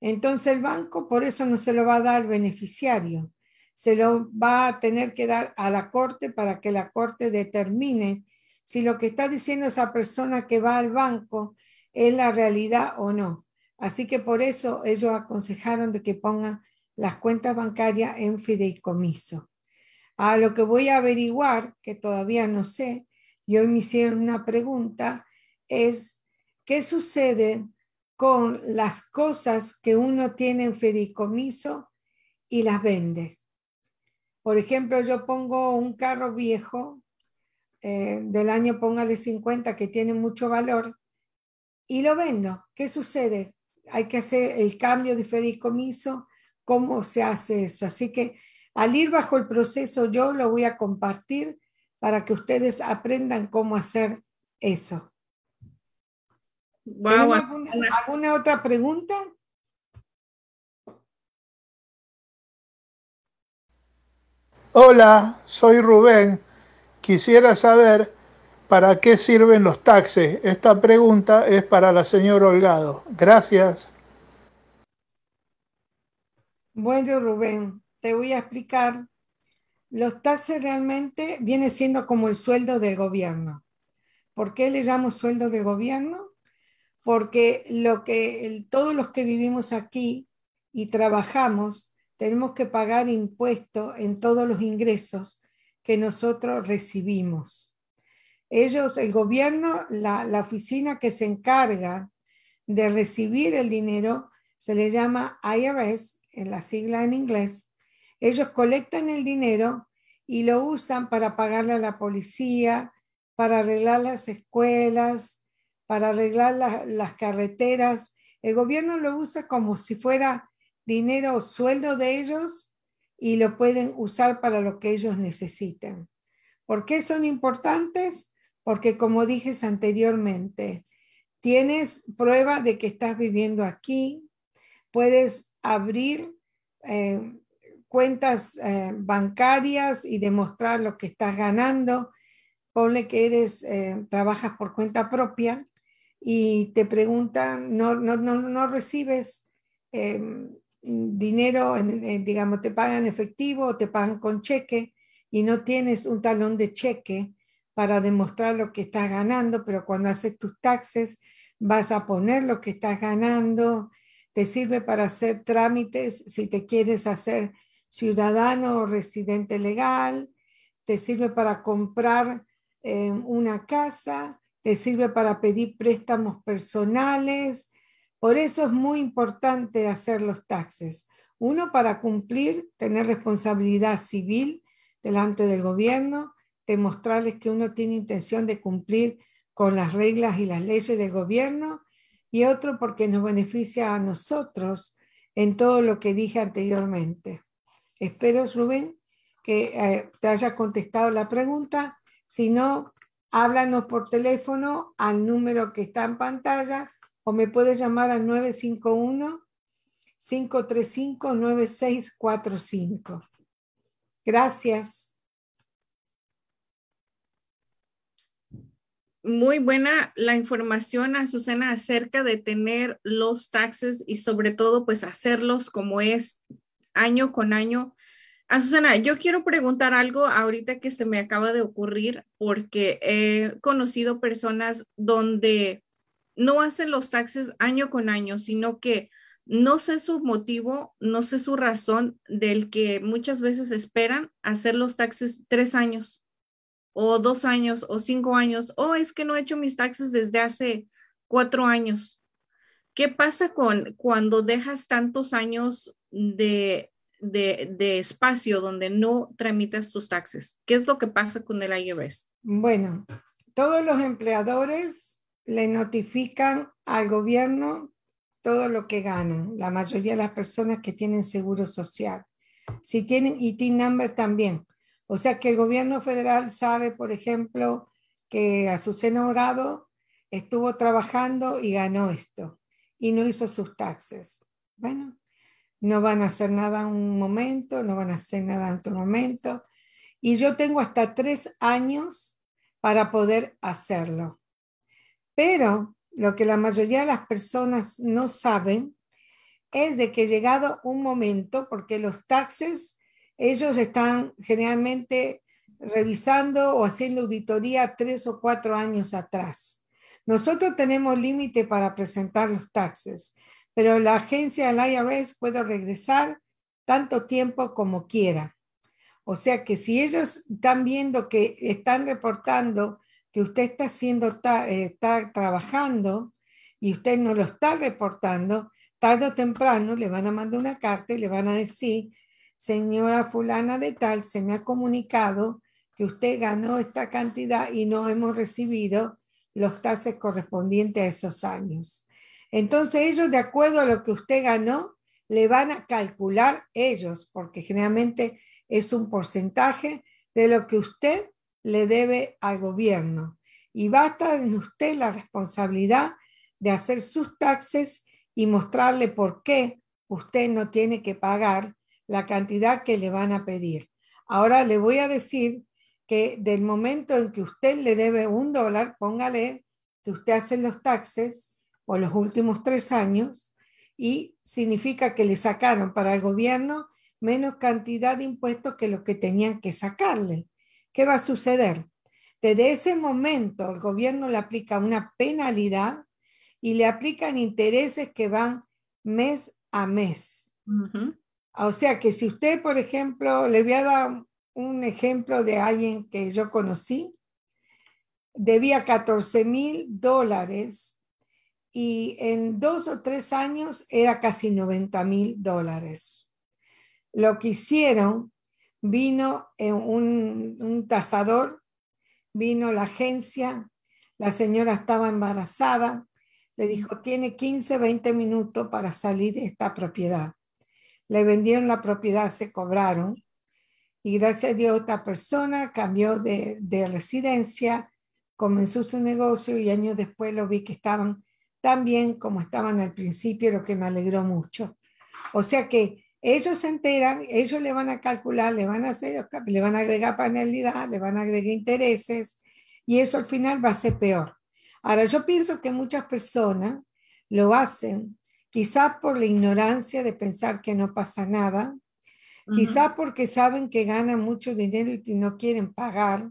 Entonces el banco por eso no se lo va a dar al beneficiario, se lo va a tener que dar a la corte para que la corte determine si lo que está diciendo esa persona que va al banco es la realidad o no. Así que por eso ellos aconsejaron de que pongan las cuentas bancarias en fideicomiso. A lo que voy a averiguar, que todavía no sé, y hoy me hicieron una pregunta, es qué sucede con las cosas que uno tiene en fideicomiso y las vende. Por ejemplo, yo pongo un carro viejo eh, del año, póngale 50, que tiene mucho valor, y lo vendo. ¿Qué sucede? Hay que hacer el cambio de fideicomiso, cómo se hace eso. Así que al ir bajo el proceso, yo lo voy a compartir para que ustedes aprendan cómo hacer eso. alguna, otra pregunta? Hola, soy Rubén. Quisiera saber ¿Para qué sirven los taxes? Esta pregunta es para la señora Holgado. Gracias. Bueno, Rubén, te voy a explicar. Los taxes realmente viene siendo como el sueldo del gobierno. ¿Por qué le llamo sueldo del gobierno? Porque lo que todos los que vivimos aquí y trabajamos tenemos que pagar impuestos en todos los ingresos que nosotros recibimos. Ellos, el gobierno, la, oficina que se encarga de recibir el dinero, se le llama IRS, en la sigla en inglés. Ellos colectan el dinero y lo usan para pagarle a la policía, para arreglar las escuelas, para arreglar las carreteras. El gobierno lo usa como si fuera dinero o sueldo de ellos y lo pueden usar para lo que ellos necesiten. ¿Por qué son importantes? Porque como dije anteriormente, tienes prueba de que estás viviendo aquí, puedes abrir eh, cuentas eh, bancarias y demostrar lo que estás ganando. Ponle que eres, eh, trabajas por cuenta propia y te preguntan, no, no, no, no recibes dinero, digamos, te pagan efectivo o te pagan con cheque y no tienes un talón de cheque para demostrar lo que estás ganando, pero cuando haces tus taxes vas a poner lo que estás ganando, te sirve para hacer trámites si te quieres hacer ciudadano o residente legal, te sirve para comprar eh, una casa, te sirve para pedir préstamos personales. Por eso es muy importante hacer los taxes. Uno, para cumplir, tener responsabilidad civil delante del gobierno, demostrarles que uno tiene intención de cumplir con las reglas y las leyes del gobierno. Y otro, porque nos beneficia a nosotros en todo lo que dije anteriormente. Espero, Rubén, que eh, te haya contestado la pregunta. Si no, háblanos por teléfono al número que está en pantalla o me puedes llamar al 951-535-9645. Gracias. Muy buena la información, Azucena, acerca de tener los taxes y sobre todo, pues hacerlos como es año con año. Azucena, yo quiero preguntar algo ahorita que se me acaba de ocurrir porque he conocido personas donde no hacen los taxes año con año, sino que no sé su motivo, no sé su razón del que muchas veces esperan hacer los taxes tres años o dos años o cinco años. O es que no he hecho mis taxes desde hace cuatro años. ¿Qué pasa con cuando dejas tantos años de, de, espacio donde no tramitas tus taxes? ¿Qué es lo que pasa con el IRS? Bueno, todos los empleadores le notifican al gobierno todo lo que ganan, la mayoría de las personas que tienen seguro social. Si tienen IT number también. O sea que el gobierno federal sabe, por ejemplo, que Azucena Orado estuvo trabajando y ganó esto y no hizo sus taxes. Bueno, no van a hacer nada un momento, no van a hacer nada en otro momento. Y yo tengo hasta tres años para poder hacerlo. Pero lo que la mayoría de las personas no saben es de que llegado un momento, porque los taxes, ellos están generalmente revisando o haciendo auditoría tres o cuatro años atrás. Nosotros tenemos límite para presentar los taxes pero la agencia del IRS puede regresar tanto tiempo como quiera. O sea que si ellos están viendo que están reportando que usted está haciendo, eh, está trabajando y usted no lo está reportando, tarde o temprano le van a mandar una carta y le van a decir, señora fulana de tal, se me ha comunicado que usted ganó esta cantidad y no hemos recibido los taxes correspondientes a esos años. Entonces ellos, de acuerdo a lo que usted ganó, le van a calcular ellos, porque generalmente es un porcentaje de lo que usted le debe al gobierno. Y va a estar en usted la responsabilidad de hacer sus taxes y mostrarle por qué usted no tiene que pagar la cantidad que le van a pedir. Ahora le voy a decir que del momento en que usted le debe un dólar, póngale que usted hace los taxes o los últimos tres años y significa que le sacaron para el gobierno menos cantidad de impuestos que los que tenían que sacarle. ¿Qué va a suceder? Desde ese momento el gobierno le aplica una penalidad y le aplican intereses que van mes a mes. O sea que si usted, por ejemplo, le voy a dar un ejemplo de alguien que yo conocí, debía 14 mil dólares y en dos o tres años era casi 90 mil dólares. Lo que hicieron, vino un, un tasador, vino la agencia, la señora estaba embarazada, le dijo, tiene 15, 20 minutos para salir de esta propiedad. Le vendieron la propiedad, se cobraron y gracias a Dios esta persona cambió de, de residencia, comenzó su negocio y años después lo vi que estaban tan bien como estaban al principio, lo que me alegró mucho. O sea que ellos se enteran, ellos le van a calcular, le van a hacer, le van a agregar penalidad, le van a agregar intereses y eso al final va a ser peor. Ahora, yo pienso que muchas personas lo hacen quizás por la ignorancia de pensar que no pasa nada, quizás porque saben que ganan mucho dinero y no quieren pagar,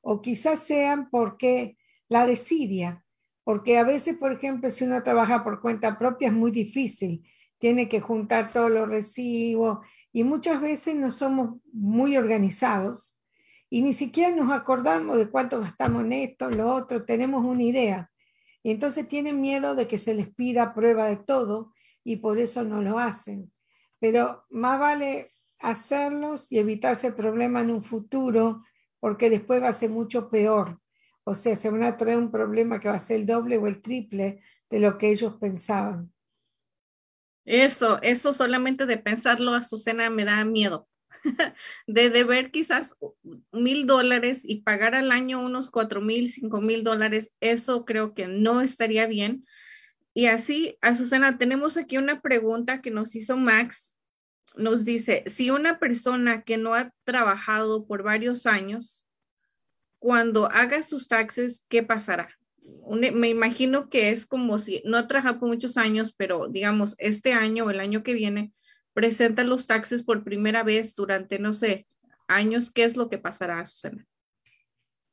o quizás sean porque la desidia, porque a veces, por ejemplo, si uno trabaja por cuenta propia es muy difícil. Tiene que juntar todos los recibos. Y muchas veces no somos muy organizados. Y ni siquiera nos acordamos de cuánto gastamos en esto, lo otro, tenemos una idea. Y entonces tienen miedo de que se les pida prueba de todo y por eso no lo hacen. Pero más vale hacerlos y evitarse problemas en un futuro porque después va a ser mucho peor. O sea, se van a traer un problema que va a ser el doble o el triple de lo que ellos pensaban. Eso, eso solamente de pensarlo, Azucena, me da miedo. de deber quizás mil dólares y pagar al año unos cuatro mil, cinco mil dólares, eso creo que no estaría bien. Y así, Azucena, tenemos aquí una pregunta que nos hizo Max. Nos dice, si una persona que no ha trabajado por varios años, cuando haga sus taxes, ¿qué pasará? me imagino que es como si no trabaja por muchos años, pero digamos, este año o el año que viene, presenta los taxes por primera vez durante, no sé, años, ¿qué es lo que pasará, Susana?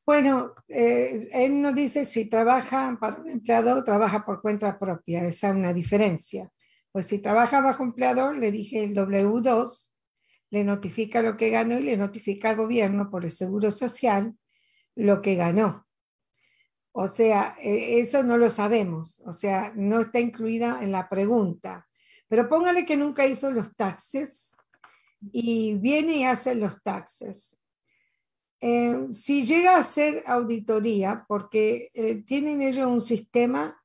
Bueno, eh, él nos dice si trabaja para un empleador, trabaja por cuenta propia, esa es una diferencia. Pues si trabaja bajo empleador, le dije el W2, le notifica lo que ganó y le notifica al gobierno por el seguro social lo que ganó. O sea, e, eso no lo sabemos, o sea, no está incluida en la pregunta. Pero póngale que nunca hizo los taxes y viene y hace los taxes. Eh, si llega a hacer auditoría, porque eh, tienen ellos un sistema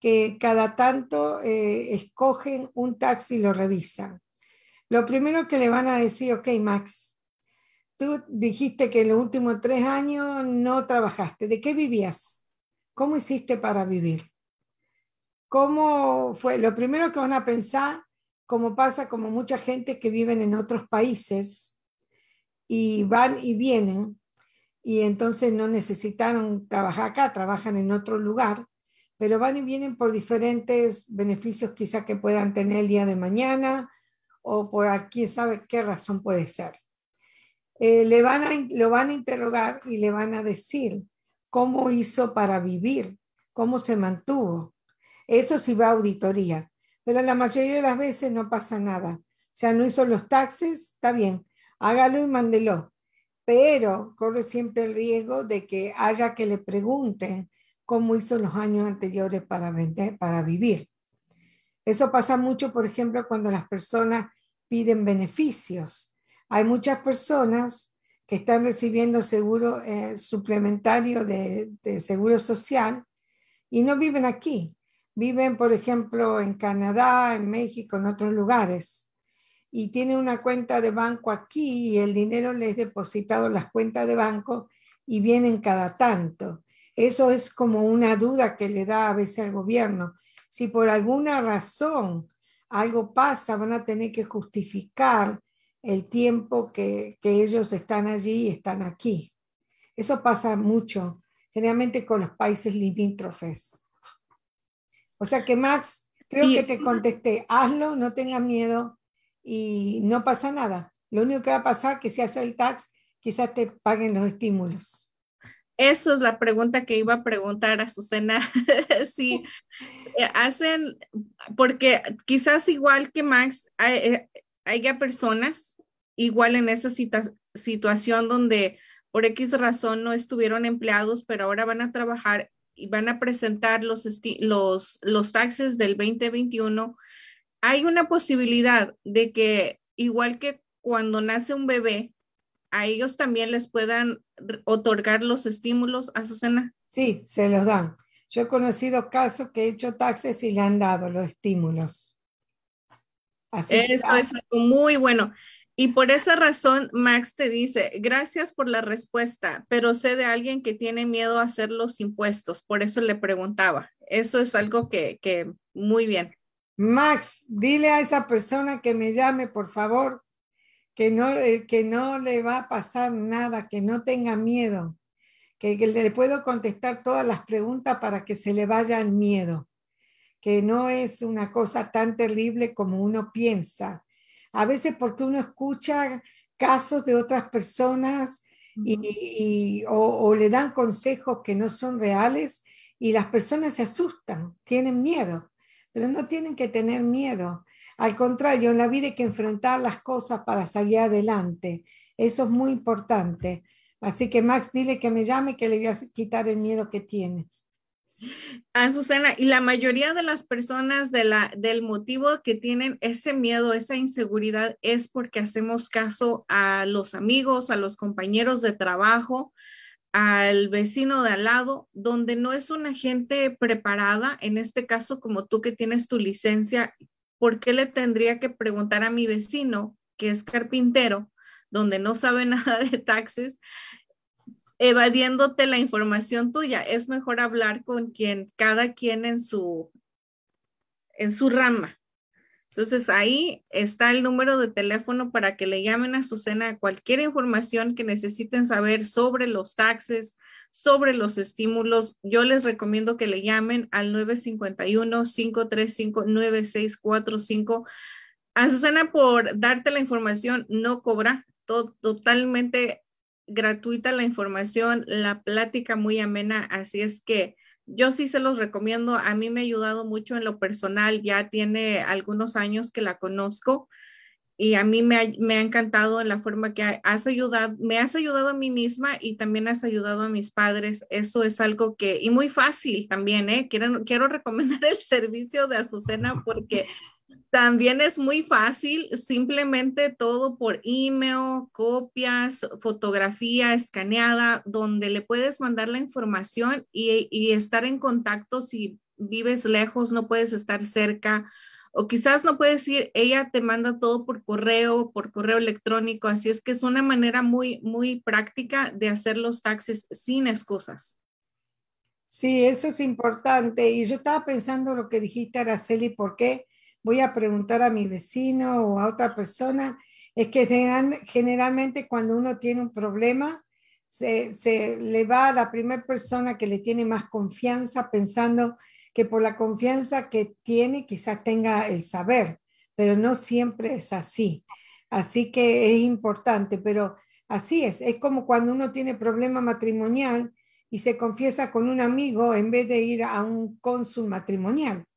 que cada tanto eh, escogen un taxi y lo revisan. Lo primero que le van a decir, ok, Max, tú dijiste que en los últimos tres años no trabajaste. ¿De qué vivías? ¿Cómo hiciste para vivir? ¿Cómo fue? Lo primero que van a pensar, como pasa como mucha gente que viven en otros países y van y vienen y entonces no necesitaron trabajar acá, trabajan en otro lugar, pero van y vienen por diferentes beneficios quizá que puedan tener el día de mañana o por quién sabe qué razón puede ser. Eh, le van a, lo van a interrogar y le van a decir, cómo hizo para vivir, cómo se mantuvo. Eso sí va a auditoría, pero la mayoría de las veces no pasa nada. O sea, no hizo los taxes, está bien, hágalo y mándelo. Pero corre siempre el riesgo de que haya que le pregunten cómo hizo los años anteriores para, vender, para vivir. Eso pasa mucho, por ejemplo, cuando las personas piden beneficios. Hay muchas personas que están recibiendo seguro eh, suplementario de, seguro social y no viven aquí. Viven, por ejemplo, en Canadá, en México, en otros lugares. Y tienen una cuenta de banco aquí y el dinero les es depositado en las cuentas de banco y vienen cada tanto. Eso es como una duda que le da a veces al gobierno. Si por alguna razón algo pasa, van a tener que justificar el tiempo que, ellos están allí y están aquí. Eso pasa mucho, generalmente con los países limítrofes. O sea que Max, creo que te contesté, hazlo, no tengas miedo y no pasa nada. Lo único que va a pasar es que si haces el tax, quizás te paguen los estímulos. Eso es la pregunta que iba a preguntar a Susana. si eh, hacen, porque quizás igual que Max, hay, haya personas igual en esa situación donde por X razón no estuvieron empleados, pero ahora van a trabajar y van a presentar los, los, los taxes del 2021, hay una posibilidad de que igual que cuando nace un bebé, a ellos también les puedan otorgar los estímulos, a Susana. Sí, se los dan. Yo he conocido casos que he hecho taxes y le han dado los estímulos. Eso es algo muy bueno. Y por esa razón, Max te dice, gracias por la respuesta, pero sé de alguien que tiene miedo a hacer los impuestos, por eso le preguntaba. Eso es algo que, que muy bien. Max, dile a esa persona que me llame, por favor, que no, eh, que no le va a pasar nada, que no tenga miedo, que, que le puedo contestar todas las preguntas para que se le vaya el miedo, que no es una cosa tan terrible como uno piensa a veces porque uno escucha casos de otras personas y, o, le dan consejos que no son reales y las personas se asustan, tienen miedo, pero no tienen que tener miedo. Al contrario, en la vida hay que enfrentar las cosas para salir adelante. Eso es muy importante. Así que Max, dile que me llame, que le voy a quitar el miedo que tiene. Azucena, y la mayoría de las personas del motivo que tienen ese miedo, esa inseguridad, es porque hacemos caso a los amigos, a los compañeros de trabajo, al vecino de al lado, donde no es una gente preparada, en este caso como tú que tienes tu licencia, ¿por qué le tendría que preguntar a mi vecino, que es carpintero, donde no sabe nada de taxes, evadiéndote la información tuya. Es mejor hablar con quien, cada quien en su, en su rama. Entonces ahí está el número de teléfono para que le llamen a Susana cualquier información que necesiten saber sobre los taxes, sobre los estímulos. Yo les recomiendo que le llamen al 951-535-9645. A Susana por darte la información no cobra, totalmente gratuita la información, la plática muy amena, así es que yo sí se los recomiendo. A mí me ha ayudado mucho en lo personal, ya tiene algunos años que la conozco y a mí me ha, me encantado en la forma que has ayudado, me has ayudado a mí misma y también has ayudado a mis padres. Eso es algo que, y muy fácil también, ¿eh? Quiero, quiero recomendar el servicio de Azucena porque también es muy fácil, simplemente todo por email, copias, fotografía escaneada, donde le puedes mandar la información y, estar en contacto si vives lejos, no puedes estar cerca o quizás no puedes ir, ella te manda todo por correo, por correo electrónico, así es que es una manera muy, muy práctica de hacer los taxis sin excusas. Sí, eso es importante. Y yo estaba pensando lo que dijiste, Araceli, ¿por qué? Voy a preguntar a mi vecino o a otra persona, es que generalmente cuando uno tiene un problema, se, le va a la primera persona que le tiene más confianza pensando que por la confianza que tiene quizás tenga el saber, pero no siempre es así. Así que es importante, pero así es. Es como cuando uno tiene problema matrimonial y se confiesa con un amigo en vez de ir a un cónsul matrimonial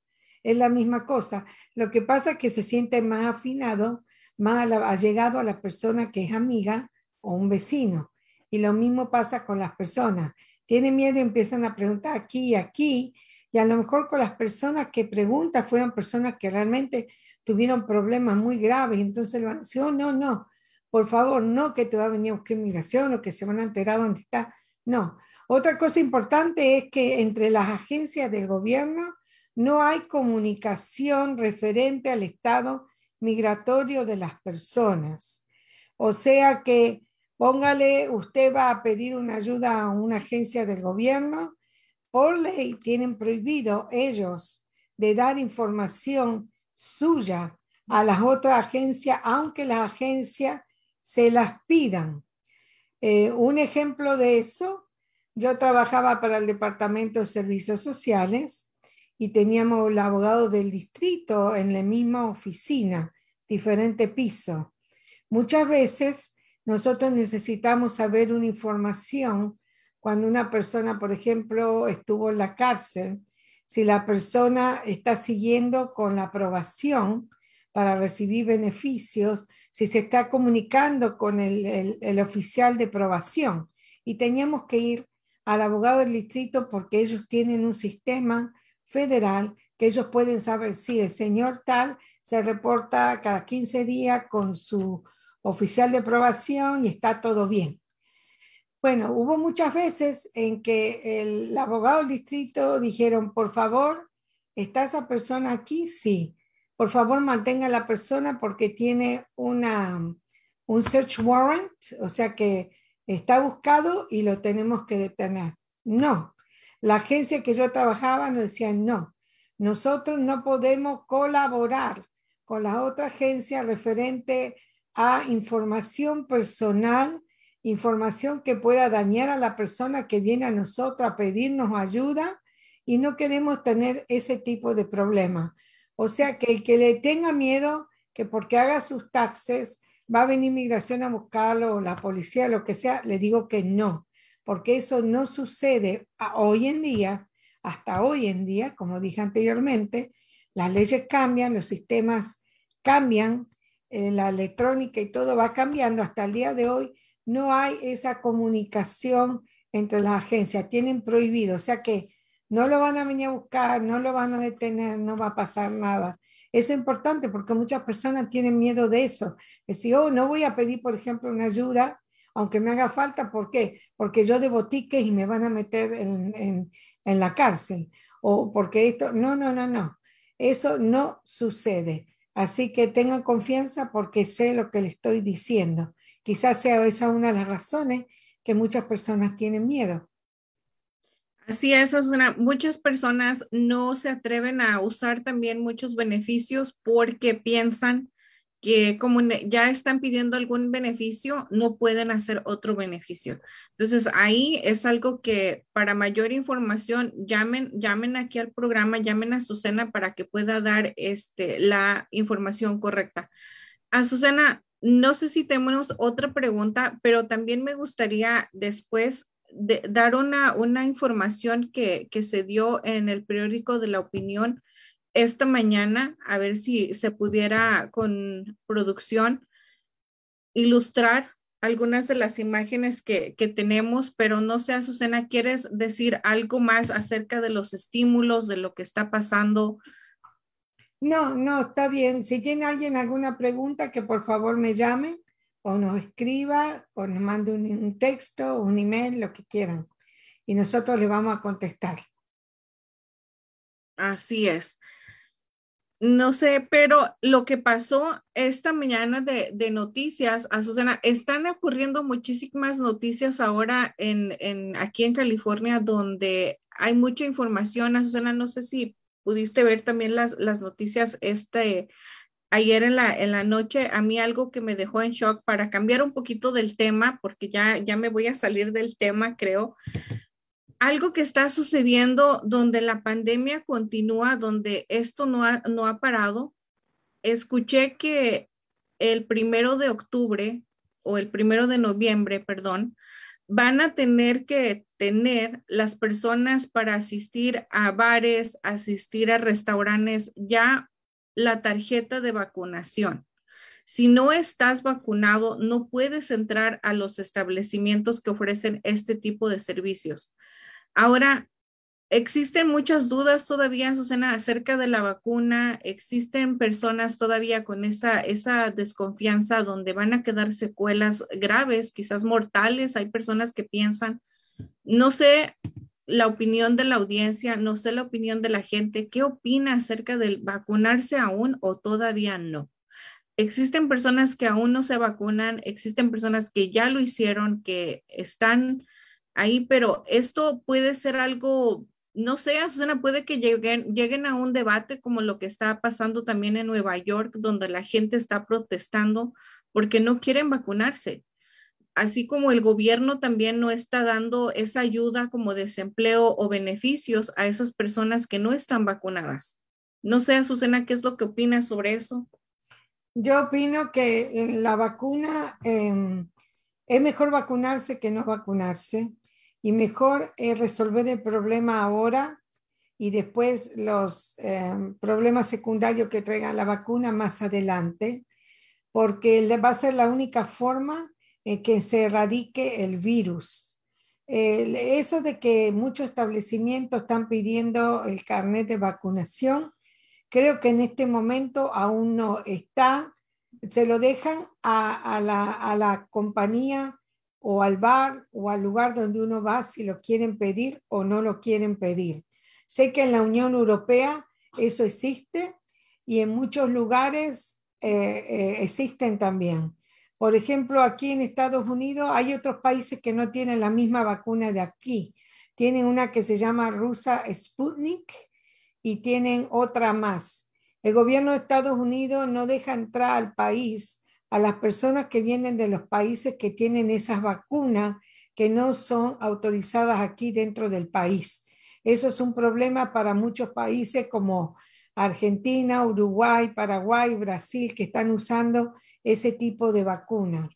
es la misma cosa. Lo que pasa es que se siente más afinado, más allegado a la persona que es amiga o un vecino. Y lo mismo pasa con las personas. Tienen miedo y empiezan a preguntar aquí y aquí. Y a lo mejor con las personas que preguntan fueron personas que realmente tuvieron problemas muy graves. Entonces oh, no, no, por favor, no que te va a venir a buscar inmigración o que se van a enterar dónde está. No. Otra cosa importante es que entre las agencias del gobierno no hay comunicación referente al estado migratorio de las personas. O sea que póngale, usted va a pedir una ayuda a una agencia del gobierno, por ley tienen prohibido ellos de dar información suya a las otras agencias, aunque las agencias se las pidan. Eh, un ejemplo de eso, yo trabajaba para el Departamento de Servicios Sociales y teníamos el abogado del distrito en la misma oficina, diferente piso. Muchas veces nosotros necesitamos saber una información cuando una persona, por ejemplo, estuvo en la cárcel, si la persona está siguiendo con la aprobación para recibir beneficios, si se está comunicando con el, el oficial de aprobación. Y teníamos que ir al abogado del distrito porque ellos tienen un sistema federal que ellos pueden saber si el señor tal se reporta cada 15 días con su oficial de aprobación y está todo bien. Bueno, hubo muchas veces en que el abogado del distrito dijeron, por favor, ¿está esa persona aquí? Sí. Por favor, mantenga a la persona porque tiene una, un search warrant, o sea que está buscado y lo tenemos que detener. No, la agencia que yo trabajaba nos decía no, nosotros no podemos colaborar con la otra agencia referente a información personal, información que pueda dañar a la persona que viene a nosotros a pedirnos ayuda y no queremos tener ese tipo de problema. O sea que el que le tenga miedo que porque haga sus taxes va a venir migración a buscarlo o la policía, lo que sea, le digo que no, porque eso no sucede hoy en día, hasta hoy en día, como dije anteriormente, las leyes cambian, los sistemas cambian, eh, la electrónica y todo va cambiando. Hasta el día de hoy no hay esa comunicación entre las agencias, tienen prohibido, o sea que no lo van a venir a buscar, no lo van a detener, no va a pasar nada. Eso es importante porque muchas personas tienen miedo de eso. Decir, oh, no voy a pedir, por ejemplo, una ayuda, aunque me haga falta. ¿Por qué? Porque yo debo tickets y me van a meter en, en la cárcel. O porque esto, no, no, no, no. Eso no sucede. Así que tengan confianza porque sé lo que le estoy diciendo. Quizás sea esa una de las razones que muchas personas tienen miedo. Así es, una, muchas personas no se atreven a usar también muchos beneficios porque piensan que como ya están pidiendo algún beneficio, no pueden hacer otro beneficio. Entonces, ahí es algo que para mayor información, llamen, llamen aquí al programa, llamen a Azucena para que pueda dar este, la información correcta. Azucena, no sé si tenemos otra pregunta, pero también me gustaría después dar una, una información que, que, se dio en el periódico de la opinión esta mañana, a ver si se pudiera con producción ilustrar algunas de las imágenes que, que tenemos, pero no sé, Azucena, ¿quieres decir algo más acerca de los estímulos, de lo que está pasando? No, no, está bien. Si tiene alguien alguna pregunta, que por favor me llame o nos escriba o nos mande un, texto o un email, lo que quieran. Y nosotros le vamos a contestar. Así es. No sé, pero lo que pasó esta mañana de, de noticias, Azucena, están ocurriendo muchísimas noticias ahora en, en, aquí en California donde hay mucha información. Azucena, no sé si pudiste ver también las, las noticias este ayer en la, en la noche, a mí algo que me dejó en shock para cambiar un poquito del tema, porque ya, ya me voy a salir del tema, creo. Algo que está sucediendo donde la pandemia continúa, donde esto no ha, no ha parado. Escuché que el primero de octubre o el primero de noviembre, perdón, van a tener que tener las personas para asistir a bares, asistir a restaurantes ya la tarjeta de vacunación. Si no estás vacunado, no puedes entrar a los establecimientos que ofrecen este tipo de servicios. Ahora, existen muchas dudas todavía, Susana, acerca de la vacuna. Existen personas todavía con esa, esa desconfianza donde van a quedar secuelas graves, quizás mortales. Hay personas que piensan, no sé, la opinión de la audiencia, no sé la opinión de la gente. ¿Qué opina acerca del vacunarse aún o todavía no? Existen personas que aún no se vacunan, existen personas que ya lo hicieron, que están ahí, pero esto puede ser algo, no sé, Susana, puede que lleguen, lleguen a un debate como lo que está pasando también en Nueva York, donde la gente está protestando porque no quieren vacunarse así como el gobierno también no está dando esa ayuda como desempleo o beneficios a esas personas que no están vacunadas. No sé, Azucena, ¿qué es lo que opinas sobre eso? Yo opino que la vacuna em, es mejor vacunarse que no vacunarse y mejor es resolver el problema ahora y después los em, problemas secundarios que traiga la vacuna más adelante, porque va a ser la única forma eh, que se erradique el virus. eso de que muchos establecimientos están pidiendo el carnet de vacunación, creo que en este momento aún no está. Se lo dejan a, la, a la compañía o al bar o al lugar donde uno va si lo quieren pedir o no lo quieren pedir. Sé que en la Unión Europea eso existe y en muchos lugares eh, eh, existen también Por ejemplo, aquí en Estados Unidos hay otros países que no tienen la misma vacuna de aquí. Tienen una que se llama rusa Sputnik y tienen otra más. El gobierno de Estados Unidos no deja entrar al país a las personas que vienen de los países que tienen esas vacunas que no son autorizadas aquí dentro del país. Eso es un problema para muchos países como Argentina, Uruguay, Paraguay, Brasil, que están usando ese tipo de vacuna.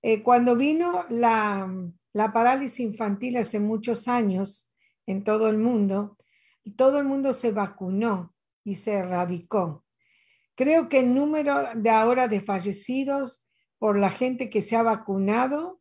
Eh, cuando vino la, la parálisis infantil hace muchos años en todo el mundo, todo el mundo se vacunó y se erradicó. Creo que el número de ahora de fallecidos por la gente que se ha vacunado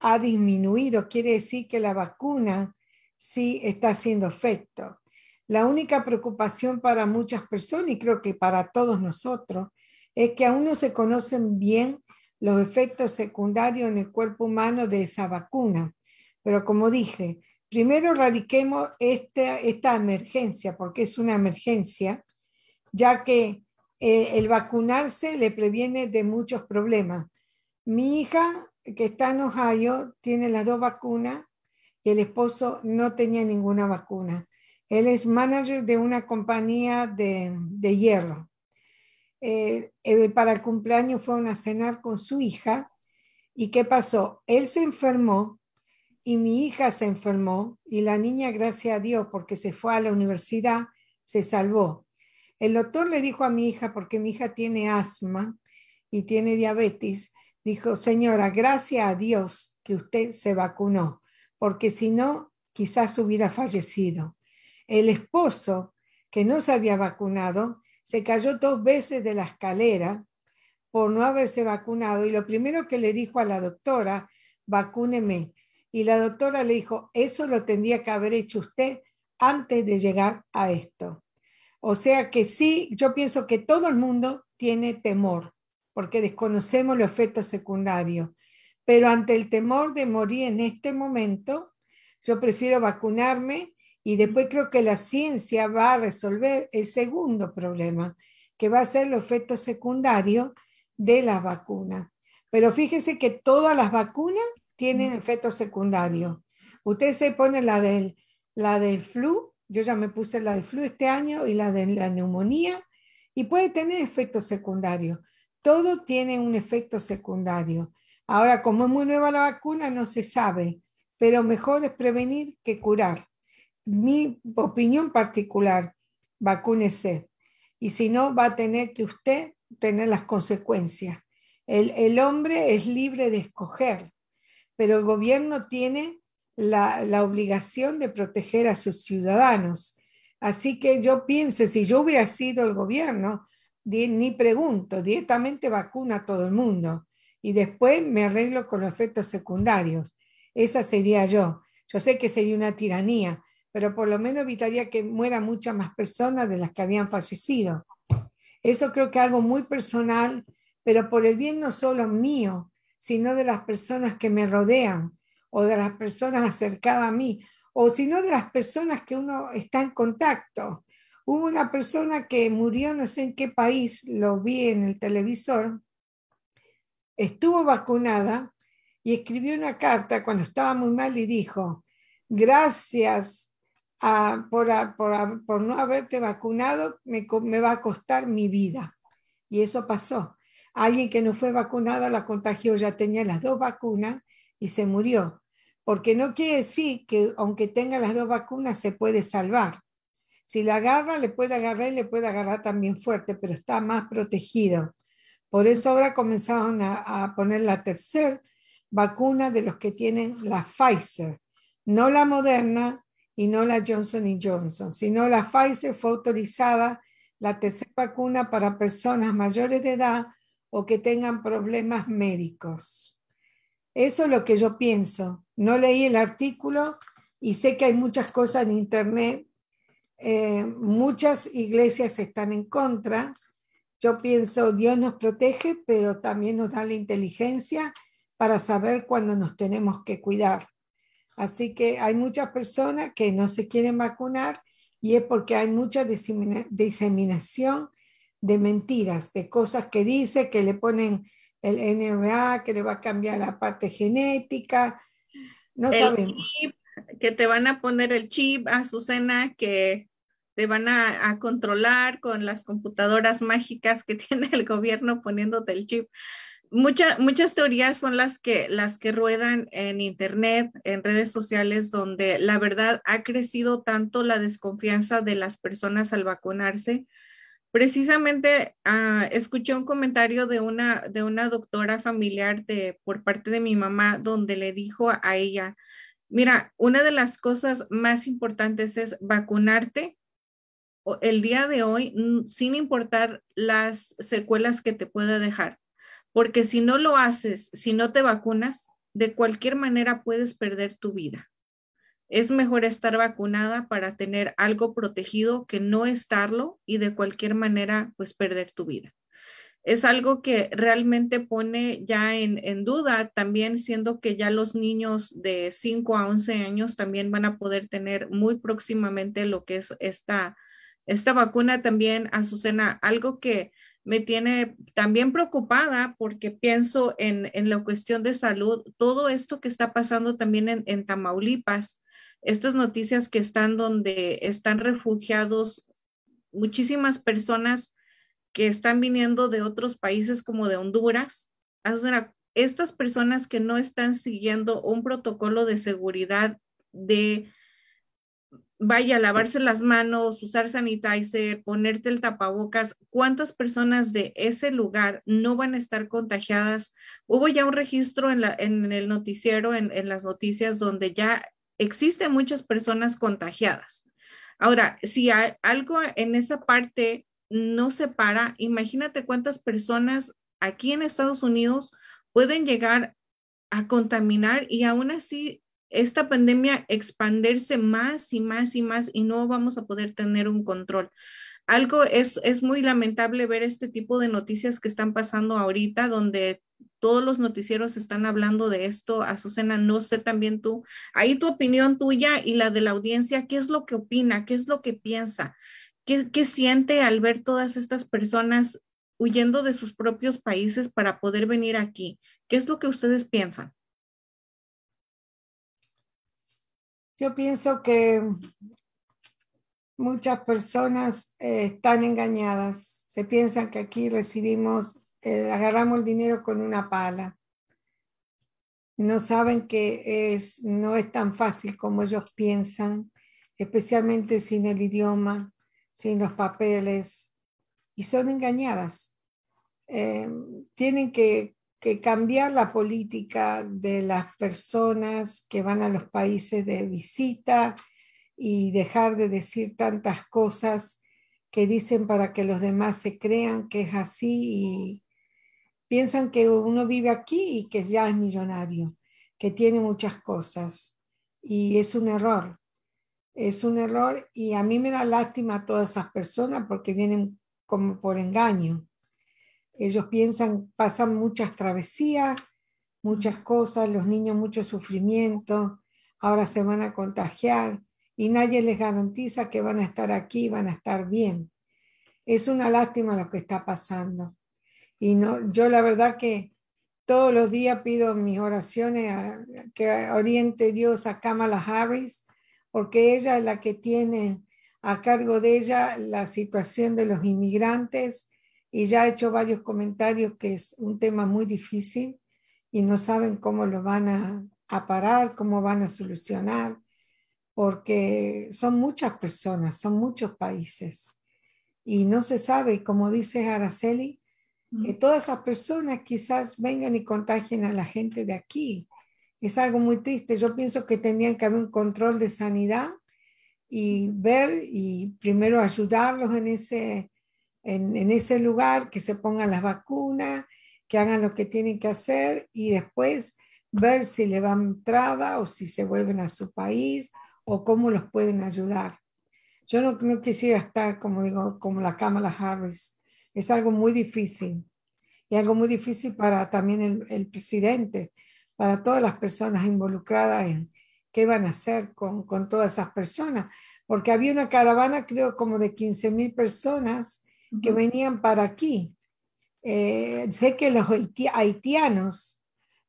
ha disminuido. Quiere decir que la vacuna sí está haciendo efecto. La única preocupación para muchas personas, y creo que para todos nosotros, es que aún no se conocen bien los efectos secundarios en el cuerpo humano de esa vacuna. Pero como dije, primero radiquemos esta, esta emergencia, porque es una emergencia, ya que eh, el vacunarse le previene de muchos problemas. Mi hija, que está en Ohio, tiene las dos vacunas y el esposo no tenía ninguna vacuna. Él es manager de una compañía de, hierro. Eh, eh, para el cumpleaños fue a cenar con su hija. ¿Y qué pasó? Él se enfermó y mi hija se enfermó y la niña, gracias a Dios, porque se fue a la universidad, se salvó. El doctor le dijo a mi hija, porque mi hija tiene asma y tiene diabetes, dijo, señora, gracias a Dios que usted se vacunó, porque si no, quizás hubiera fallecido. El esposo, que no se había vacunado, se cayó dos veces de la escalera por no haberse vacunado y lo primero que le dijo a la doctora, vacúneme. Y la doctora le dijo, eso lo tendría que haber hecho usted antes de llegar a esto. O sea que sí, yo pienso que todo el mundo tiene temor, porque desconocemos los efectos secundarios. Pero ante el temor de morir en este momento, yo prefiero vacunarme y después creo que la ciencia va a resolver el segundo problema, que va a ser los efectos secundarios de las vacunas. Pero fíjese que todas las vacunas tienen efectos secundarios. Usted se pone la del, la del flu, yo ya me puse la del flu este año y la de la neumonía, y puede tener efectos secundarios. Todo tiene un efecto secundario. Ahora, como es muy nueva la vacuna, no se sabe, pero mejor es prevenir que curar mi opinión particular, vacúnese. Y si no, va a tener que usted tener las consecuencias. El, el hombre es libre de escoger, pero el gobierno tiene la, obligación de proteger a sus ciudadanos. Así que yo pienso, si yo hubiera sido el gobierno, ni pregunto, directamente vacuna a todo el mundo y después me arreglo con los efectos secundarios. Esa sería yo. Yo sé que sería una tiranía, pero por lo menos evitaría que mueran muchas más personas de las que habían fallecido. Eso creo que es algo muy personal, pero por el bien no solo mío, sino de las personas que me rodean o de las personas acercadas a mí, o sino de las personas que uno está en contacto. Hubo una persona que murió, no sé en qué país, lo vi en el televisor, estuvo vacunada y escribió una carta cuando estaba muy mal y dijo, gracias por, no haberte vacunado, me, me va a costar mi vida. Y eso pasó. Alguien que no fue vacunado la contagió, ya tenía las dos vacunas y se murió. Porque no quiere decir que aunque tenga las dos vacunas se puede salvar. Si la agarra, le puede agarrar y le puede agarrar también fuerte, pero está más protegido. Por eso ahora comenzaron a, a poner la tercera vacuna de los que tienen la Pfizer, no la Moderna, y no la Johnson Johnson, sino la Pfizer fue autorizada la tercera vacuna para personas mayores de edad o que tengan problemas médicos. Eso es lo que yo pienso. No leí el artículo y sé que hay muchas cosas en Internet. Eh, muchas iglesias están en contra. Yo pienso, Dios nos protege, pero también nos da la inteligencia para saber cuándo nos tenemos que cuidar. Así que hay muchas personas que no se quieren vacunar y es porque hay mucha diseminación de mentiras, de cosas que dice, que le ponen el NRA, que le va a cambiar la parte genética. No El sabemos. chip, que te van a poner el chip, Azucena, que te van a, a controlar con las computadoras mágicas que tiene el gobierno poniéndote el chip. Mucha- muchas teorías son las que, las que ruedan en internet, en redes sociales, donde la verdad ha crecido tanto la desconfianza de las personas al vacunarse. Precisamente ah, escuché un comentario de una, de una doctora familiar de, por parte de mi mamá, donde le dijo a ella, mira, una de las cosas más importantes es vacunarte el día de hoy, sin importar las secuelas que te pueda dejar. Porque si no lo haces, si no te vacunas, de cualquier manera puedes perder tu vida. Es mejor estar vacunada para tener algo protegido que no estarlo y de cualquier manera, pues perder tu vida. Es algo que realmente pone ya en, en duda, también siendo que ya los niños de 5 a 11 años también van a poder tener muy próximamente lo que es esta, esta vacuna también, Azucena, algo que me tiene también preocupada porque pienso en, en la cuestión de salud, todo esto que está pasando también en, en Tamaulipas, estas noticias que están donde están refugiados muchísimas personas que están viniendo de otros países como de Honduras. Estas personas que no están siguiendo un protocolo de seguridad de vaya, lavarse las manos, usar sanitizer, ponerte el tapabocas, ¿cuántas personas de ese lugar no van a estar contagiadas? Hubo ya un registro en, el noticiero, en las noticias, donde ya existen muchas personas contagiadas. Ahora, si hay algo en esa parte no se para, imagínate cuántas personas aquí en Estados Unidos pueden llegar a contaminar y aún así esta pandemia expandirse más y más y más y no vamos a poder tener un control. Algo es, es muy lamentable ver este tipo de noticias que están pasando ahorita, donde todos los noticieros están hablando de esto. Azucena, no sé también tú, ahí tu opinión tuya y la de la audiencia, ¿qué es lo que opina? ¿Qué es lo que piensa? ¿Qué, qué siente al ver todas estas personas huyendo de sus propios países para poder venir aquí? ¿Qué es lo que ustedes piensan? Yo pienso que muchas personas eh, están engañadas. Se piensan que aquí recibimos, eh, agarramos el dinero con una pala. No saben que es, no es tan fácil como ellos piensan, especialmente sin el idioma, sin los papeles, y son engañadas. Eh, tienen que que cambiar la política de las personas que van a los países de visita y dejar de decir tantas cosas que dicen para que los demás se crean que es así y piensan que uno vive aquí y que ya es millonario, que tiene muchas cosas y es un error. Es un error y a mí me da lástima a todas esas personas porque vienen como por engaño ellos piensan, pasan muchas travesías, muchas cosas, los niños mucho sufrimiento, ahora se van a contagiar y nadie les garantiza que van a estar aquí, van a estar bien. Es una lástima lo que está pasando. Y no, yo la verdad que todos los días pido mis oraciones a, que oriente Dios a Kamala Harris, porque ella es la que tiene a cargo de ella la situación de los inmigrantes y ya ha hecho varios comentarios que es un tema muy difícil y no saben cómo lo van a, a, parar, cómo van a solucionar, porque son muchas personas, son muchos países y no se sabe, como dice Araceli, que todas esas personas quizás vengan y contagien a la gente de aquí. Es algo muy triste. Yo pienso que tendrían que haber un control de sanidad y ver y primero ayudarlos en ese, en, en, ese lugar, que se pongan las vacunas, que hagan lo que tienen que hacer y después ver si le van entrada o si se vuelven a su país o cómo los pueden ayudar. Yo no, no quisiera estar, como digo, como la Kamala Harris. Es algo muy difícil y algo muy difícil para también el, el presidente, para todas las personas involucradas en qué van a hacer con, con todas esas personas, porque había una caravana, creo, como de 15 mil personas que venían para aquí Eh, sé que los haitianos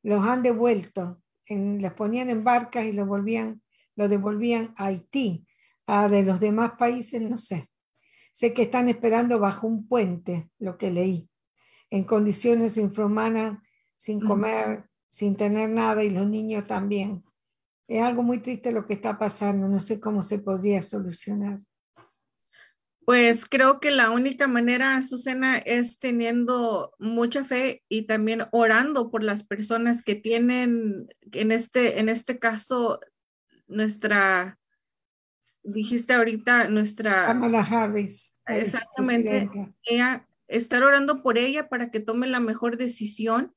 los han devuelto, en, les ponían en barcas y los volvían, lo devolvían a Haití. A de los demás países no sé. Sé que están esperando bajo un puente, lo que leí, en condiciones infrahumanas, sin comer, sin tener nada y los niños también. Es algo muy triste lo que está pasando, no sé cómo se podría solucionar. Pues creo que la única manera, Susana, es teniendo mucha fe y también orando por las personas que tienen, en este, en este caso, nuestra, dijiste ahorita, nuestra... Kamala Harris. Exactamente. Ella, estar orando por ella para que tome la mejor decisión,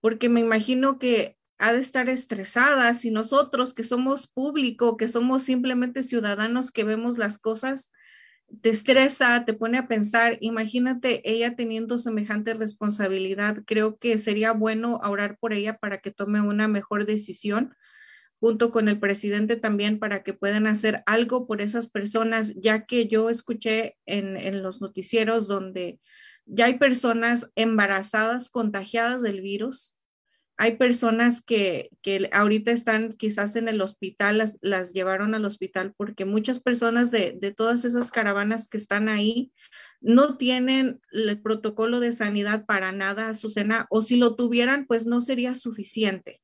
porque me imagino que ha de estar estresada si nosotros que somos público, que somos simplemente ciudadanos que vemos las cosas, te estresa, te pone a pensar, imagínate ella teniendo semejante responsabilidad, creo que sería bueno orar por ella para que tome una mejor decisión junto con el presidente también para que puedan hacer algo por esas personas, ya que yo escuché en, en los noticieros donde ya hay personas embarazadas contagiadas del virus hay personas que, que, ahorita están quizás en el hospital, las, las llevaron al hospital porque muchas personas de, de, todas esas caravanas que están ahí no tienen el protocolo de sanidad para nada, Azucena, o si lo tuvieran, pues no sería suficiente.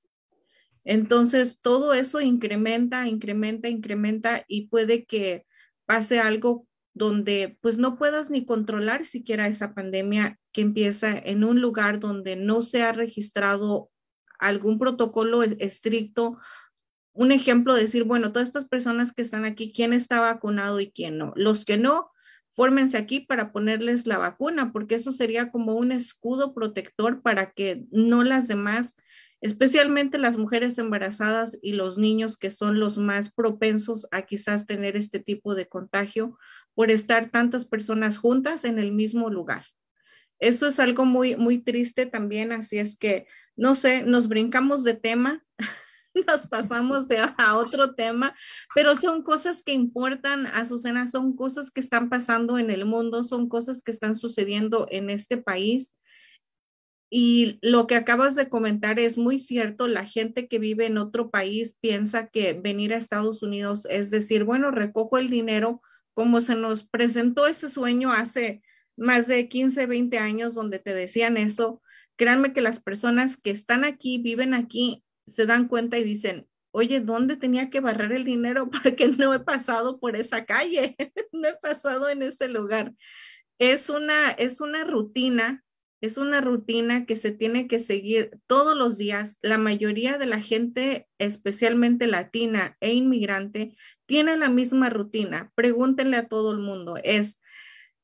Entonces, todo eso incrementa, incrementa, incrementa y puede que pase algo donde pues no puedas ni controlar siquiera esa pandemia que empieza en un lugar donde no se ha registrado algún protocolo estricto, un ejemplo, decir, bueno, todas estas personas que están aquí, ¿quién está vacunado y quién no? Los que no, fórmense aquí para ponerles la vacuna, porque eso sería como un escudo protector para que no las demás, especialmente las mujeres embarazadas y los niños que son los más propensos a quizás tener este tipo de contagio por estar tantas personas juntas en el mismo lugar. Eso es algo muy, muy triste también, así es que, no sé, nos brincamos de tema, nos pasamos a otro tema, pero son cosas que importan, Azucena, son cosas que están pasando en el mundo, son cosas que están sucediendo en este país. Y lo que acabas de comentar es muy cierto, la gente que vive en otro país piensa que venir a Estados Unidos es decir, bueno, recojo el dinero como se nos presentó ese sueño hace más de 15, 20 años donde te decían eso, créanme que las personas que están aquí, viven aquí, se dan cuenta y dicen, oye, ¿dónde tenía que barrer el dinero? Porque no he pasado por esa calle, no he pasado en ese lugar. Es una, es una rutina, es una rutina que se tiene que seguir todos los días. La mayoría de la gente, especialmente latina e inmigrante, tiene la misma rutina. Pregúntenle a todo el mundo, es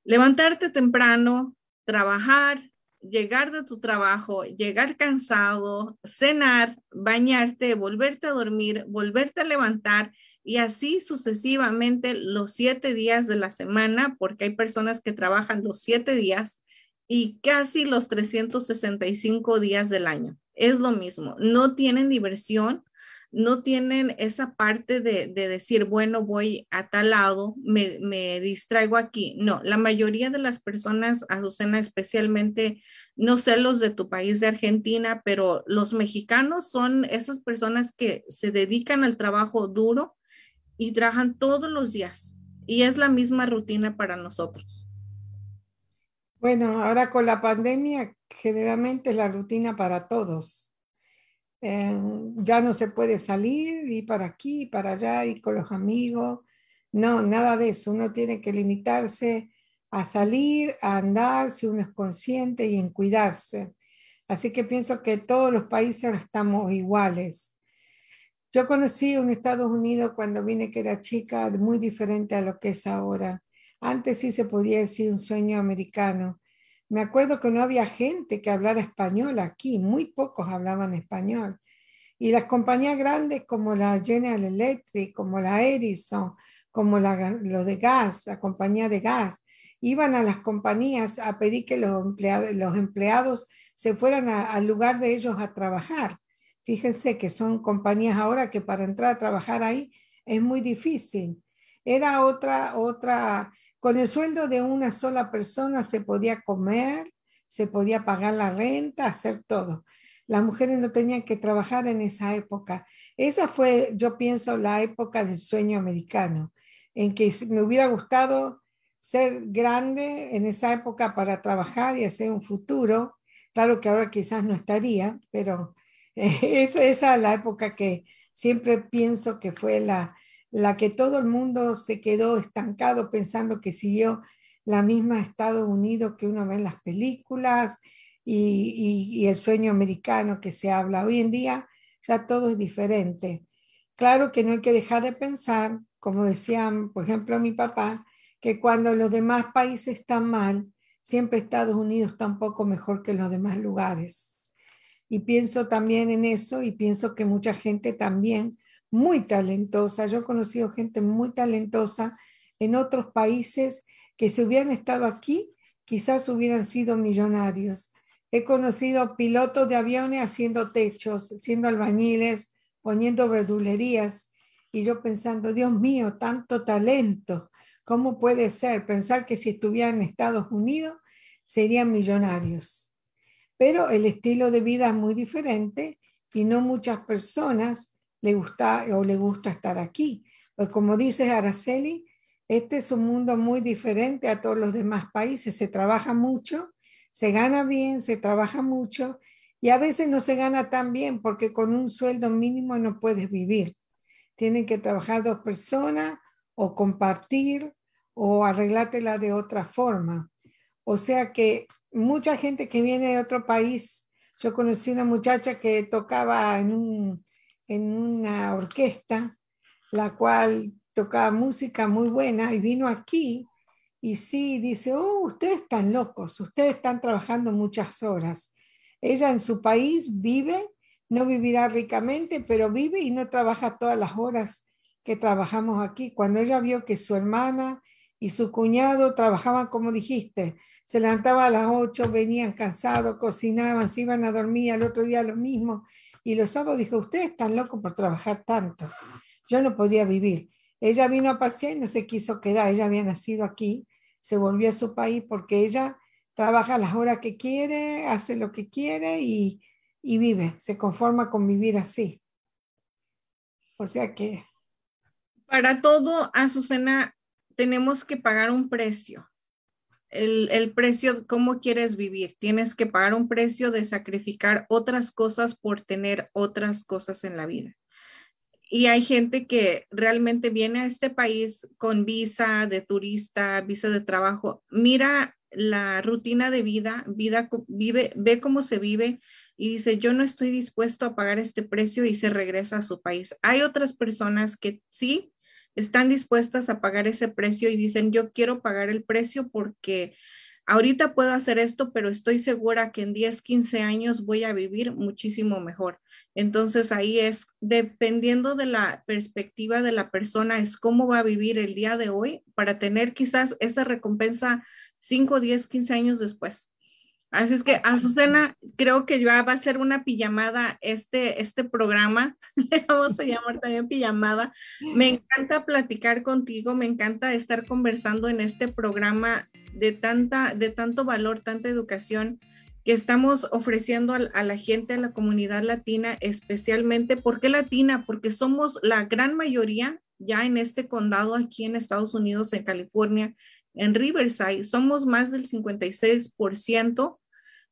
levantarte temprano, trabajar, llegar de tu trabajo, llegar cansado, cenar, bañarte, volverte a dormir, volverte a levantar y así sucesivamente los siete días de la semana, porque hay personas que trabajan los siete días y casi los 365 días del año. Es lo mismo, no tienen diversión, no tienen esa parte de, decir, bueno, voy a tal lado, me, distraigo aquí. No, la mayoría de las personas, Azucena, especialmente, no sé los de tu país de Argentina, pero los mexicanos son esas personas que se dedican al trabajo duro y trabajan todos los días. Y es la misma rutina para nosotros. Bueno, ahora con la pandemia, generalmente es la rutina para todos eh, ya no se puede salir y para aquí y para allá y con los amigos. No, nada de eso. Uno tiene que limitarse a salir, a andar, si uno es consciente y en cuidarse. Así que pienso que todos los países estamos iguales. Yo conocí un Estados Unidos cuando vine que era chica, muy diferente a lo que es ahora. Antes sí se podía decir un sueño americano. Me acuerdo que no había gente que hablara español aquí, muy pocos hablaban español. Y las compañías grandes como la General Electric, como la Edison, como la, lo de gas, la compañía de gas, iban a las compañías a pedir que los empleados, los empleados se fueran al lugar de ellos a trabajar. Fíjense que son compañías ahora que para entrar a trabajar ahí es muy difícil. Era otra, otra, con el sueldo de una sola persona se podía comer, se podía pagar la renta, hacer todo. Las mujeres no tenían que trabajar en esa época. Esa fue, yo pienso, la época del sueño americano, en que me hubiera gustado ser grande en esa época para trabajar y hacer un futuro. Claro que ahora quizás no estaría, pero esa, esa es la época que siempre pienso que fue la, la que todo el mundo se quedó estancado pensando que siguió la misma Estados Unidos que uno ve en las películas y, el sueño americano que se habla. Hoy en día ya todo es diferente. Claro que no hay que dejar de pensar, como decían, por ejemplo, mi papá, que cuando los demás países están mal, siempre Estados Unidos está un poco mejor que los demás lugares. Y pienso también en eso y pienso que mucha gente también muy talentosa. Yo he conocido gente muy talentosa en otros países que si hubieran estado aquí, quizás hubieran sido millonarios. He conocido pilotos de aviones haciendo techos, siendo albañiles, poniendo verdulerías. Y yo pensando, Dios mío, tanto talento. ¿Cómo puede ser? Pensar que si estuvieran en Estados Unidos serían millonarios. Pero el estilo de vida es muy diferente y no muchas personas le gusta o le gusta estar aquí. Pues como dice Araceli, este es un mundo muy diferente a todos los demás países. Se trabaja mucho, se gana bien, se trabaja mucho y a veces no se gana tan bien porque con un sueldo mínimo no puedes vivir. Tienen que trabajar dos personas o compartir o arreglártela de otra forma. O sea que mucha gente que viene de otro país, yo conocí una muchacha que tocaba en un en una orquesta, la cual tocaba música muy buena y vino aquí y sí, dice, oh, ustedes están locos, ustedes están trabajando muchas horas. Ella en su país vive, no vivirá ricamente, pero vive y no trabaja todas las horas que trabajamos aquí. Cuando ella vio que su hermana y su cuñado trabajaban, como dijiste, se levantaban a las 8, venían cansados, cocinaban, se iban a dormir, al otro día lo mismo, y los sábados dijo, ustedes están locos por trabajar tanto. Yo no podía vivir. Ella vino a pasear y no se quiso quedar. Ella había nacido aquí, se volvió a su país porque ella trabaja las horas que quiere, hace lo que quiere y, y vive, se conforma con vivir así. O sea que... Para todo, Azucena, tenemos que pagar un precio el, precio, cómo quieres vivir. Tienes que pagar un precio de sacrificar otras cosas por tener otras cosas en la vida. Y hay gente que realmente viene a este país con visa de turista, visa de trabajo, mira la rutina de vida, vida vive, ve cómo se vive y dice, yo no estoy dispuesto a pagar este precio y se regresa a su país. Hay otras personas que sí están dispuestas a pagar ese precio y dicen, yo quiero pagar el precio porque ahorita puedo hacer esto, pero estoy segura que en 10, 15 años voy a vivir muchísimo mejor. Entonces ahí es, dependiendo de la perspectiva de la persona, es cómo va a vivir el día de hoy para tener quizás esa recompensa 5, 10, 15 años después. Así es que, Azucena, creo que ya va a ser una pijamada este, este programa. Le vamos a llamar también pijamada. Me encanta platicar contigo, me encanta estar conversando en este programa de, tanta, de tanto valor, tanta educación que estamos ofreciendo a, a la gente, a la comunidad latina, especialmente. ¿Por qué latina? Porque somos la gran mayoría ya en este condado aquí en Estados Unidos, en California, en Riverside, somos más del 56%.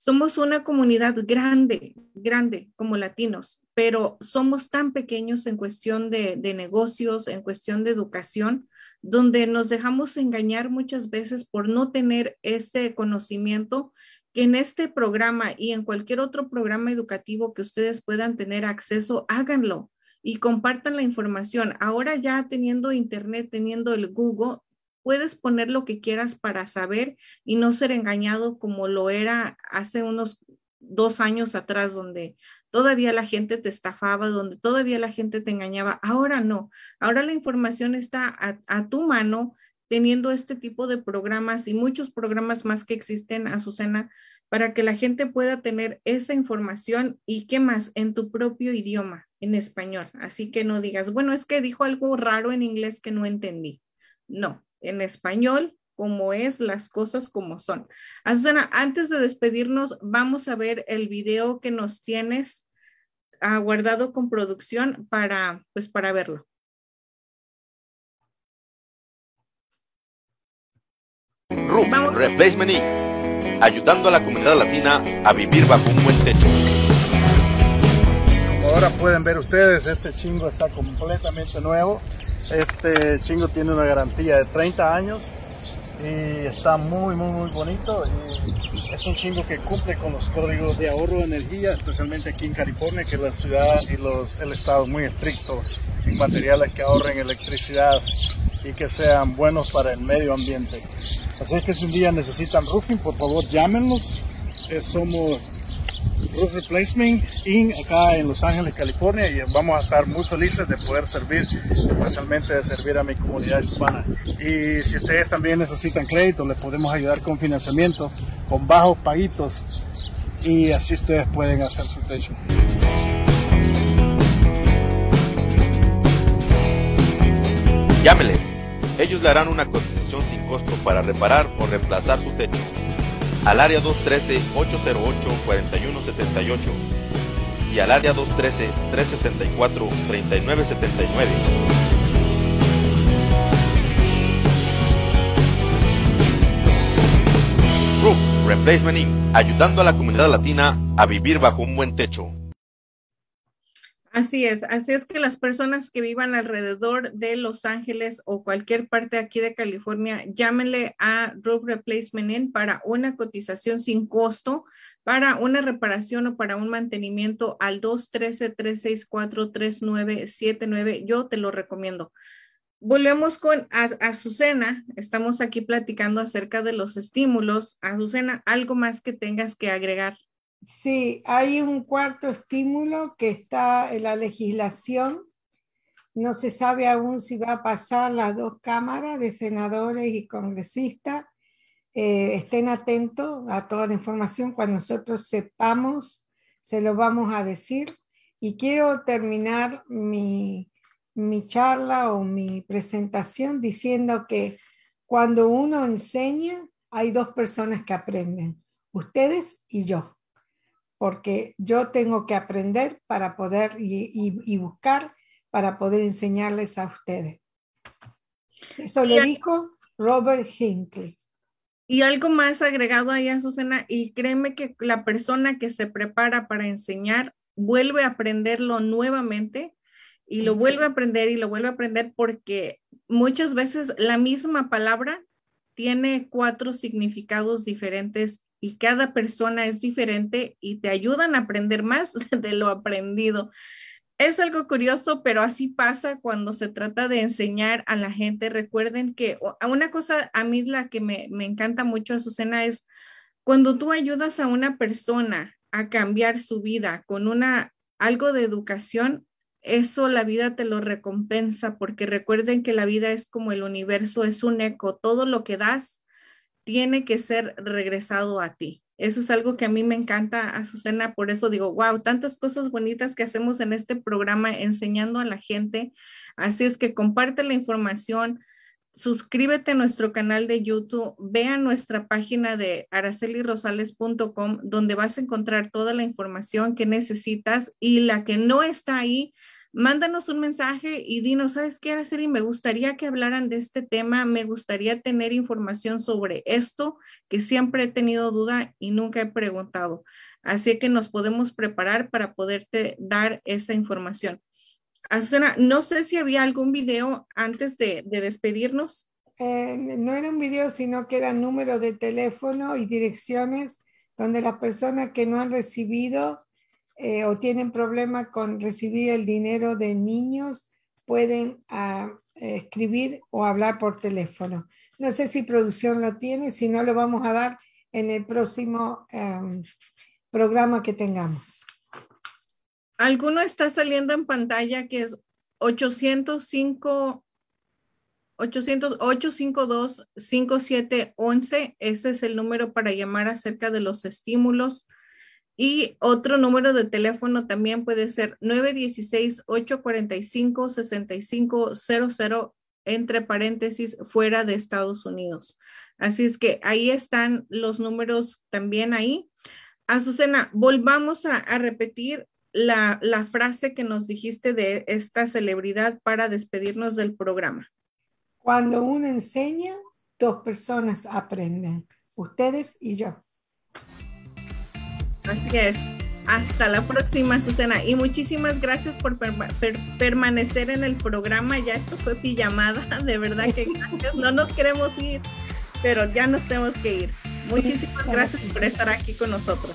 Somos una comunidad grande, grande como latinos, pero somos tan pequeños en cuestión de, negocios, en cuestión de educación, donde nos dejamos engañar muchas veces por no tener ese conocimiento que en este programa y en cualquier otro programa educativo que ustedes puedan tener acceso, háganlo y compartan la información. Ahora ya teniendo internet, teniendo el Google, puedes poner lo que quieras para saber y no ser engañado como lo era hace unos dos años atrás, donde todavía la gente te estafaba, donde todavía la gente te engañaba. Ahora no, ahora la información está a, tu mano teniendo este tipo de programas y muchos programas más que existen, Azucena, para que la gente pueda tener esa información y qué más en tu propio idioma, en español. Así que no digas, bueno, es que dijo algo raro en inglés que no entendí. No, en español como es las cosas como son. Azucena, antes de despedirnos, vamos a ver el video que nos tienes aguardado con producción para, pues, para verlo. Replacement Inc., ayudando a la comunidad latina a vivir bajo un buen techo. Ahora pueden ver ustedes, este chingo está completamente nuevo. Este chingo tiene una garantía de 30 años y está muy, muy, muy bonito. Y es un chingo que cumple con los códigos de ahorro de energía, especialmente aquí en California, que la ciudad y los, el estado muy estricto en materiales que ahorren electricidad y que sean buenos para el medio ambiente. Así que si un día necesitan roofing, por favor llámenos. Eh, somos Roof Replacement Inc. acá en Los Ángeles, California y vamos a estar muy felices de poder servir, especialmente de servir a mi comunidad hispana. Y si ustedes también necesitan crédito, les podemos ayudar con financiamiento, con bajos paguitos y así ustedes pueden hacer su techo. Llámeles. Ellos le harán una cotización sin costo para reparar o reemplazar su techo. Al área 213-808-4178 y al área 213-364-3979. Roof Replacement Inc., ayudando a la comunidad latina a vivir bajo un buen techo. Así es, así es que las personas que vivan alrededor de Los Ángeles o cualquier parte aquí de California, llámenle a Roof Replacement In para una cotización sin costo, para una reparación o para un mantenimiento al 213-364-3979. Yo te lo recomiendo. Volvemos con Azucena. Estamos aquí platicando acerca de los estímulos. Azucena, ¿algo más que tengas que agregar? Sí, hay un cuarto estímulo que está en la legislación. No se sabe aún si va a pasar las dos cámaras de senadores y congresistas. Eh, estén atentos a toda la información. Cuando nosotros sepamos, se lo vamos a decir. Y quiero terminar mi, mi charla o mi presentación diciendo que cuando uno enseña, hay dos personas que aprenden, ustedes y yo porque yo tengo que aprender para poder y, buscar para poder enseñarles a ustedes. Eso lo dijo Robert Hinckley. Y algo más agregado ahí a Susana, y créeme que la persona que se prepara para enseñar vuelve a aprenderlo nuevamente y lo vuelve a aprender y lo vuelve a aprender porque muchas veces la misma palabra tiene cuatro significados diferentes y cada persona es diferente y te ayudan a aprender más de lo aprendido. Es algo curioso, pero así pasa cuando se trata de enseñar a la gente. Recuerden que una cosa a mí la que me, me encanta mucho, Azucena, es cuando tú ayudas a una persona a cambiar su vida con una algo de educación, eso la vida te lo recompensa porque recuerden que la vida es como el universo, es un eco, todo lo que das tiene que ser regresado a ti. Eso es algo que a mí me encanta, Azucena, por eso digo, wow, tantas cosas bonitas que hacemos en este programa enseñando a la gente. Así es que comparte la información, suscríbete a nuestro canal de YouTube, ve a nuestra página de aracelirosales.com, donde vas a encontrar toda la información que necesitas y la que no está ahí, mándanos un mensaje y dinos, ¿sabes qué, Araceli? Me gustaría que hablaran de este tema, me gustaría tener información sobre esto, que siempre he tenido duda y nunca he preguntado. Así que nos podemos preparar para poderte dar esa información. Azucena, no sé si había algún video antes de, despedirnos. Eh, no era un video, sino que era número de teléfono y direcciones donde las personas que no han recibido eh, o tienen problema con recibir el dinero de niños, pueden ah, escribir o hablar por teléfono. No sé si producción lo tiene, si no lo vamos a dar en el próximo em, programa que tengamos. Alguno está saliendo en pantalla que es 805 800 852 5711. Ese es el número para llamar acerca de los estímulos y otro número de teléfono también puede ser 916-845-6500 entre paréntesis, fuera de Estados Unidos. Así es que ahí están los números también ahí. Azucena, volvamos a, repetir la, la, frase que nos dijiste de esta celebridad para despedirnos del programa. Cuando uno enseña, dos personas aprenden, ustedes y yo. Así es. Hasta la próxima, Susana. Y muchísimas gracias por permanecer en el programa. Ya esto fue pijamada, de verdad que gracias. No nos queremos ir, pero ya nos tenemos que ir. Muchísimas gracias por estar aquí con nosotros.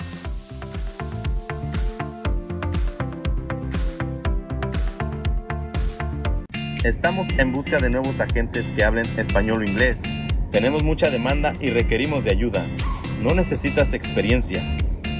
Estamos en busca de nuevos agentes que hablen español o inglés. Tenemos mucha demanda y requerimos de ayuda. No necesitas experiencia